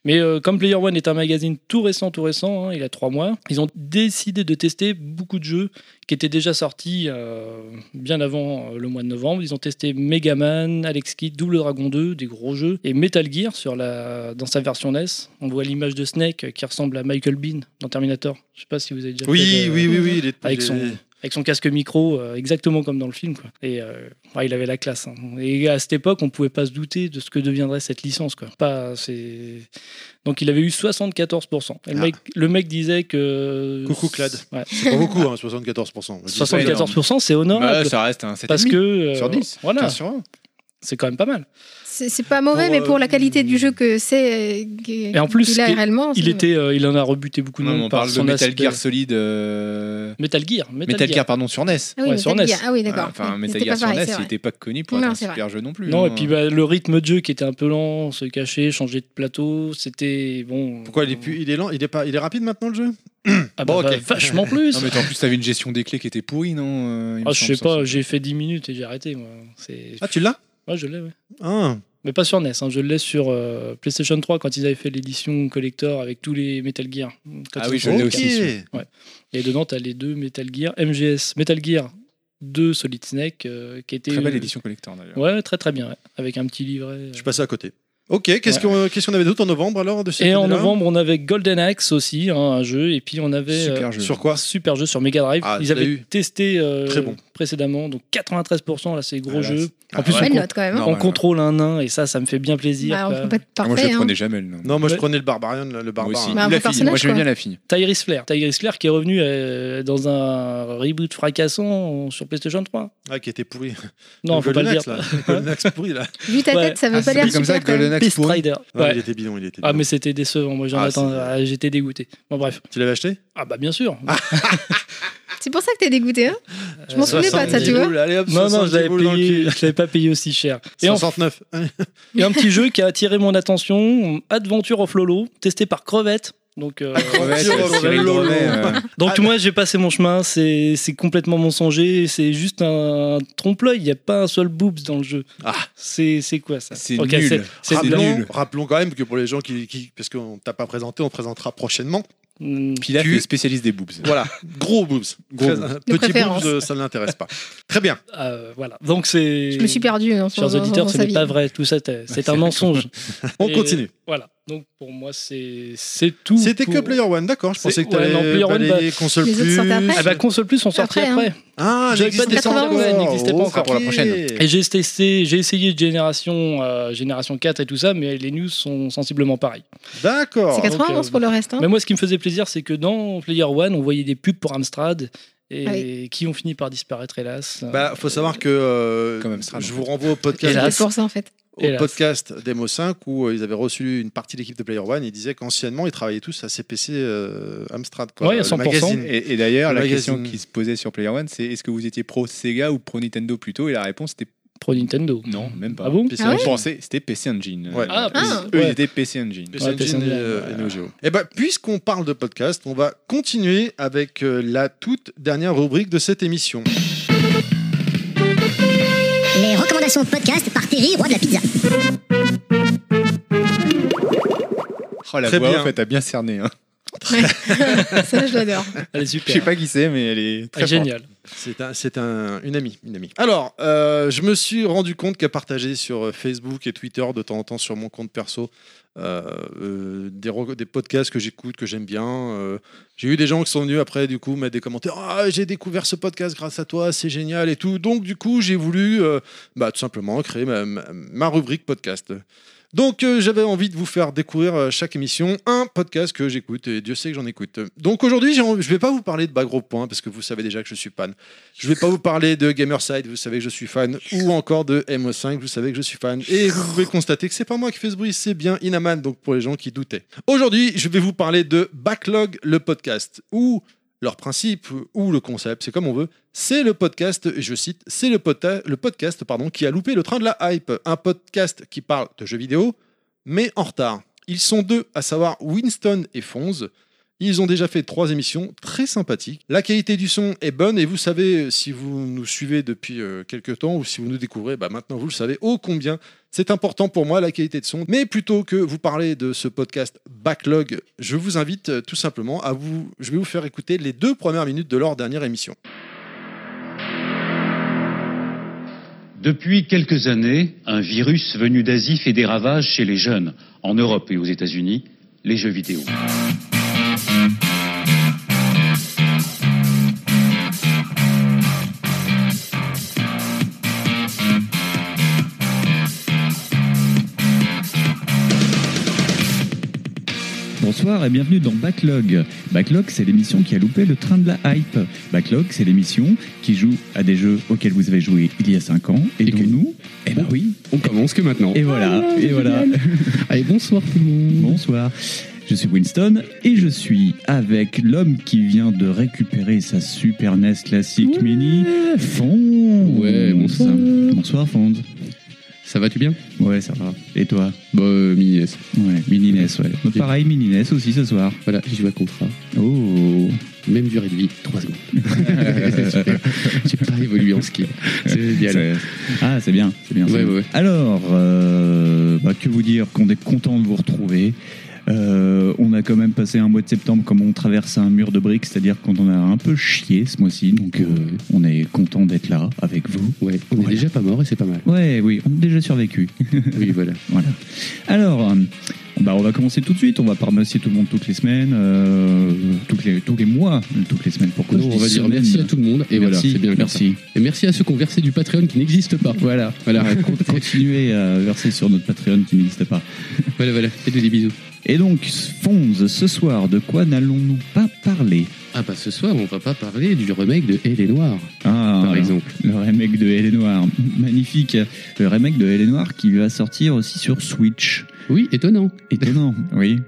mais euh, comme Player One est un magazine tout récent, tout récent, hein, il a trois mois, ils ont décidé de tester beaucoup de jeux qui étaient déjà sortis euh, bien avant euh, le mois de novembre. Ils ont testé Mega Man, Alex Kidd, Double Dragon 2, des gros jeux, et Metal Gear sur la, dans sa version NES. On voit l'image de Snake qui ressemble à Michael Bean dans Terminator. Je sais pas si vous avez déjà Oui, fait de- oui, oui, oui. les- avec son, avec son casque micro, euh, exactement comme dans le film. Quoi. Et euh, ouais, il avait la classe. hein. Et à cette époque, on pouvait pas se douter de ce que deviendrait cette licence. Quoi. Pas. Donc il avait eu 74%. Et le, Ah. mec, le mec disait que. Coucou, Clad. Ouais. C'est pas beaucoup, hein, 74%. Je dis ça. 74%, c'est honorable. Bah, ça reste un 7,5 parce que. euh, sur 10. Voilà, 15 sur 20. C'est quand même pas mal. C'est pas mauvais, Pour, mais pour euh, la qualité du jeu que c'est. Et Et en plus, il a il- réellement. Il, c'est- était, euh, il en a rebuté beaucoup de Non, monde on par parle de Metal aspect- Gear Solid. euh, Metal Gear. Metal, Metal Gear. Gear, pardon, sur NES. Ah oui, Ouais, sur Metal NES. Gear. Ah oui, d'accord. Enfin, Metal c'était Gear pas sur pareil, NES, c'est il vrai. était pas connu pour Non, être un vrai. super jeu non plus. Non, hein. et puis bah, le rythme de jeu qui était un peu lent, se cacher, changer de plateau, c'était bon. Pourquoi il est, plus, il est lent il est, pas, il est rapide maintenant le jeu? Ah Bon, bah, ok. va- vachement plus. Non, mais en plus, t'avais une gestion des clés qui était pourrie, non euh, Ah, je sais pas, j'ai fait 10 minutes et j'ai arrêté. Moi. Ah, tu l'as? Ouais, je l'ai, ouais. ah. Mais pas sur NES, hein, je l'ai sur euh, PlayStation 3 quand ils avaient fait l'édition collector avec tous les Metal Gear. Quand Ah oui, je l'ai aussi, Et dedans, t'as les deux Metal Gear MGS. Metal Gear 2 Solid Snake, euh, qui était. Très belle édition collector d'ailleurs. Ouais, très très bien, ouais. avec un petit livret. euh. Je suis passé à côté. Ok, qu'est-ce Ouais. qu'on avait d'autre en novembre alors de cette Et en novembre, on avait Golden Axe aussi, hein, un jeu, et puis on avait Super euh, jeu. Sur quoi? Super jeu sur Mega Drive. Ah, Ils avaient eu. testé euh, Très bon. Précédemment, donc 93%, là c'est gros Ah, jeu. En plus, Ah, on, Belle con- note quand même. Non. on contrôle un nain, et ça, ça me fait bien plaisir. Bah, on quoi. peut pas être Ah, moi, je le hein. prenais jamais. le nom. Non, moi je prenais le Barbarian, le le Moi barbare. aussi. Bah, la fille. Moi, j'aimais bien la fille. Tyrese Flair. Tyrese Flair qui est revenu euh, dans un reboot fracassant sur PlayStation 3. Ah, qui était pourri. Non, faut pas le dire. Golden Axe, là. Golden Axe pourri là. [LAUGHS] Vu ta tête, ça veut pas l'air comme ça. Golden Axe pourri. Il était bidon, il était Ah, mais c'était décevant. Moi, j'en J'étais dégoûté. Bon, bref. Tu l'avais acheté? Ah, bah, bien sûr. [LAUGHS] C'est pour ça que t'es dégoûté. Hein je m'en Euh, souvenais pas de ça, 70 tu vois. boules, Allez hop, Non, non, 70 je l'avais payé, je l'avais pas payé aussi cher. Et, en- 69. et un petit jeu qui a attiré mon attention, Adventure of Lolo, testé par Crevette. Donc, euh, Ouais, c'est Lolo. Cyril Drevet, euh, donc Ah, moi j'ai passé mon chemin, c'est c'est complètement mensonger, c'est juste un trompe-l'œil, il n'y a pas un seul boobs dans le jeu. Ah. C'est c'est quoi ça C'est Ok, nul. c'est- Rappelons, nul. rappelons quand même que pour les gens qui, qui parce qu'on t'a pas présenté, on te présentera prochainement. Pilaf Tu- est spécialiste des boobs. Voilà, gros boobs. Gros boobs. Petit boobs, ça ne l'intéresse pas. Très bien. euh, voilà. Donc c'est. Je me suis perdu. hein, Chers auditeurs, ce n'est pas vrai, tout ça c'est c'est un [LAUGHS] mensonge. On Et continue. Voilà. Donc pour moi c'est c'est tout. C'était pour- que Player One, d'accord. Je pensais que tu ouais, non, allais Player One, balayer console Les autres plus. Ah bah console plus sont sortis Après, hein. après. Ah, J'avais j'existe pas descendu, pas ouais, encore. n'existait pas encore. pour la prochaine. Et j'ai testé, j'ai essayé de génération, euh, génération 4 et tout ça, mais les news sont sensiblement pareilles. D'accord. C'est 91 euh, pour le reste. hein. Mais moi, ce qui me faisait plaisir, c'est que dans Player One, on voyait des pubs pour Amstrad et Ah qui ont fini par disparaître, hélas. Bah, faut savoir que euh, Comme Amstrad, je vous renvoie au podcast, Hélas. C'est pour ça en fait. Au Hélas. podcast Demo 5 où euh, ils avaient reçu une partie de l'équipe de Player One. Ils disaient qu'anciennement, ils travaillaient tous à CPC euh, Amstrad. Quoi, Ouais, à Le 100%. magazine. Et, et d'ailleurs, Le la magazine. question qui se posait sur Player One, c'est est-ce que vous étiez pro Sega ou pro Nintendo plutôt? Et la réponse était Pro Nintendo. non, même pas. Ah bon? PC Ah ouais? Engine. On pensait c'était PC Engine. Ouais. Ah, eux, PC- eux, ouais. ils étaient PC Engine. PC Ouais, Engine PC et, Engine, euh, et Neo Geo. Et ben, puisqu'on parle de podcast, on va continuer avec euh, la toute dernière rubrique de cette émission. De podcast par Terry, roi de la pizza. Oh, la Très voix bien. en fait, a bien cerné. Hein. [LAUGHS] Ça, je l'adore. Elle est Je sais super. pas qui c'est, mais elle est très géniale. C'est un, c'est un, une amie, une amie. Alors, euh, je me suis rendu compte qu'à partager sur euh, Facebook et Twitter de temps en temps sur mon compte perso euh, euh, des, podcasts que j'écoute, que j'aime bien. euh, j'ai eu des gens qui sont venus après, du coup, mettre des commentaires. Ah, j'ai découvert ce podcast grâce à toi, c'est génial et tout. Donc, du coup, j'ai voulu, bah, tout simplement, créer ma rubrique podcast. Donc euh, j'avais envie de vous faire découvrir euh, chaque émission un podcast que j'écoute et Dieu sait que j'en écoute. Donc aujourd'hui je vais pas vous parler de Bagro Point parce que vous savez déjà que je suis fan. Je vais pas vous parler de Gamerside, vous savez que je suis fan, ou encore de MO5, vous savez que je suis fan. Et vous pouvez constater que c'est pas moi qui fais ce bruit, c'est bien Inaman, donc pour les gens qui doutaient. Aujourd'hui je vais vous parler de Backlog le podcast, où leur principe ou le concept, c'est comme on veut, c'est le podcast, et je cite, c'est le, podcast qui a loupé le train de la hype. Un podcast qui parle de jeux vidéo, mais en retard. Ils sont deux, à savoir Winston et Fonz. Ils ont déjà fait trois émissions très sympathiques. La qualité du son est bonne et vous savez, si vous nous suivez depuis euh, quelques temps ou si vous nous découvrez, bah maintenant vous le savez ô combien c'est important pour moi la qualité de son. Mais plutôt que vous parler de ce podcast Backlog, je vous invite euh, tout simplement à vous. Je vais vous faire écouter les deux premières minutes de leur dernière émission. Depuis quelques années, un virus venu d'Asie fait des ravages chez les jeunes, en Europe et aux États-Unis, les jeux vidéo. Bonsoir et bienvenue dans Backlog. Backlog, c'est l'émission qui a loupé le train de la hype. Backlog, c'est l'émission qui joue à des jeux auxquels vous avez joué il y a 5 ans et, Et dont que- nous, eh ben oui, On commence que maintenant. et voilà, et voilà. Allez, bonsoir tout le monde. Bonsoir. Je suis Winston et je suis avec l'homme qui vient de récupérer sa Super NES classique mini, Fonds. Ouais, bonsoir. Bonsoir Fonds. Ça va-tu bien? Ouais, ça va. Et toi? Bah, euh, mini NES. Ouais, mini NES, ouais. Pareil, mini NES aussi ce soir. Voilà, j'ai joué à contrat. Oh. Même durée de vie, 3 secondes. [LAUGHS] Super. [LAUGHS] J'ai pas évolué en ski. C'est génial. Ah, c'est bien, c'est bien. Ouais, bien. ouais. Alors, euh, bah, que vous dire qu'on est content de vous retrouver. Euh, on a quand même passé un mois de septembre comme on traverse un mur de briques, c'est-à-dire qu'on en a un peu chié ce mois-ci, donc euh, on est content d'être là avec vous. Ouais, on est Voilà. déjà pas mort et c'est pas mal. Ouais, oui, on a déjà survécu. Oui, voilà. [LAUGHS] voilà. Alors, bah, on va commencer tout de suite. On va pas remercier tout le monde toutes les semaines, euh, toutes les, tous les mois, toutes les semaines. Pourquoi Non, je on va dire merci à tout le monde et voilà, Merci, c'est bien comme ça. merci. Et merci à ceux qui ont versé du Patreon qui n'existe pas. Voilà, Voilà, [LAUGHS] continuez à verser sur notre Patreon qui n'existe pas. voilà, voilà. Faites des bisous. Et donc, Fonz, ce soir, de quoi n'allons-nous pas parler? Ah bah ce soir, on va pas parler du remake de Elle est Noire, ah, par exemple. Le remake de Elle est Noire. Magnifique. Le remake de Elle est Noire qui va sortir aussi sur Switch. Oui, étonnant. Étonnant, oui.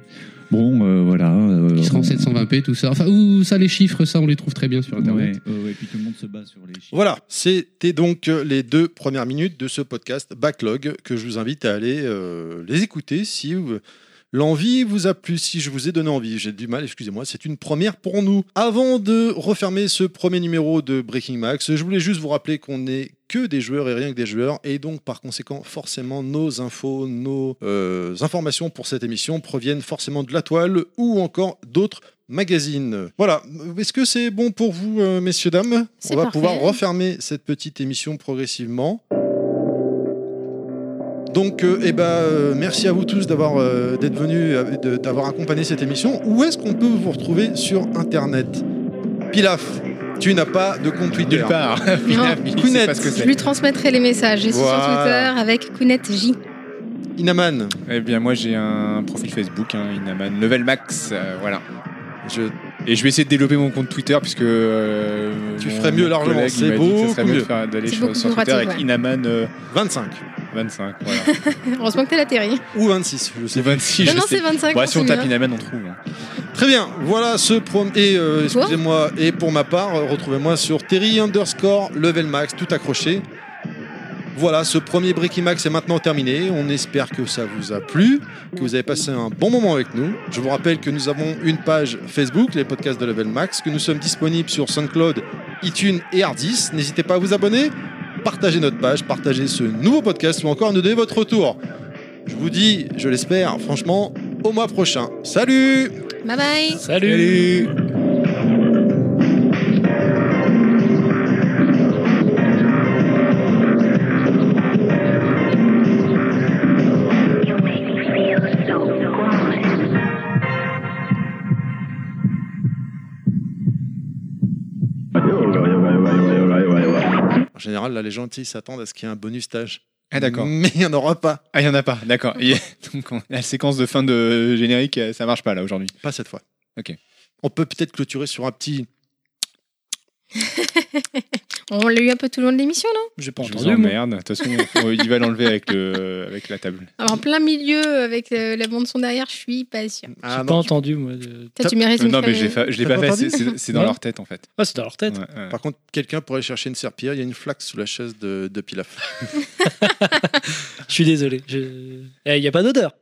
Bon, euh, voilà. euh, Qui sera en on- 720p, tout ça. Enfin, ouh, ça, les chiffres, ça, on les trouve très bien sur Internet. ouais, ouais, puis tout le monde se bat sur les chiffres. Voilà, c'était donc euh, les deux premières minutes de ce podcast Backlog que je vous invite à aller euh, les écouter si euh, l'envie vous a plu, si je vous ai donné envie. J'ai du mal, excusez-moi, c'est une première pour nous. Avant de refermer ce premier numéro de Breaking Max, je voulais juste vous rappeler qu'on n'est que des joueurs et rien que des joueurs, et donc par conséquent, forcément, nos infos, nos euh, informations pour cette émission proviennent forcément de la toile ou encore d'autres magazines. Voilà, est-ce que c'est bon pour vous, euh, messieurs, dames? On va parfait. pouvoir refermer cette petite émission progressivement. Donc, euh, eh ben, euh, merci à vous tous d'avoir euh, d'être venus, d'avoir accompagné cette émission. Où est-ce qu'on peut vous retrouver sur Internet? Pilaf, tu n'as pas de compte Twitter. Nulle part. [LAUGHS] Il Kounet. sait pas ce que Je lui transmettrai les messages. Je suis sur. Twitter avec Kounet J. Inaman, Eh bien, moi, j'ai un profil Facebook, hein, Inaman Level Max. euh, voilà. je Et je vais essayer de développer mon compte Twitter puisque. euh, Tu ferais mieux largement, c'est beaucoup mieux mieux. faire- sur, Twitter pratique, avec ouais. Inaman euh, 25 25. Voilà. [LAUGHS] Heureusement que t'es atterri. ou 26, je sais C'est 26. Non, je non, sais. c'est 25. Ouais, si on tape. Inaman, on trouve. hein. Très bien, voilà ce prom... Et euh, excusez-moi, et pour ma part, euh, retrouvez-moi sur Terry underscore level max, tout accroché. Voilà, ce premier Breaking Max est maintenant terminé. On espère que ça vous a plu, que vous avez passé un bon moment avec nous. Je vous rappelle que nous avons une page Facebook, les podcasts de Level Max, que nous sommes disponibles sur SoundCloud, iTunes et Hardis. N'hésitez pas à vous abonner, partager notre page, partager ce nouveau podcast ou encore nous donner votre retour. Je vous dis, je l'espère, franchement, au mois prochain. Salut Bye bye. Salut. Général, là, les gens tu sais, ils s'attendent à ce qu'il y ait un bonus stage. Ah, d'accord. Mais il n'y en aura pas. Ah, il n'y en a pas, d'accord. [LAUGHS] Donc, on- la séquence de fin de générique, euh, ça marche pas là aujourd'hui. Pas cette fois. Ok. On peut peut-être clôturer sur un petit. [LAUGHS] On l'a eu un peu tout le long de l'émission, non? J'ai pas entendu. moi. emmerde. De toute façon, on- il va l'enlever avec, le, avec la table. Alors, en plein milieu, avec euh, la bande-son derrière, je suis pas sûre. Ah, J'ai pas entendu, moi. Toi, tu mérites une non, mais je l'ai pas pas fait. c'est- C'est c'est dans leur tête en fait. Ah, c'est dans leur tête. Ouais, ouais. Par contre, quelqu'un pourrait chercher une serpillère. Il y a une flaque sous la chaise de, de Pilaf. [LAUGHS] [LAUGHS] Je suis désolé. Je- Eh, Il n'y a pas d'odeur.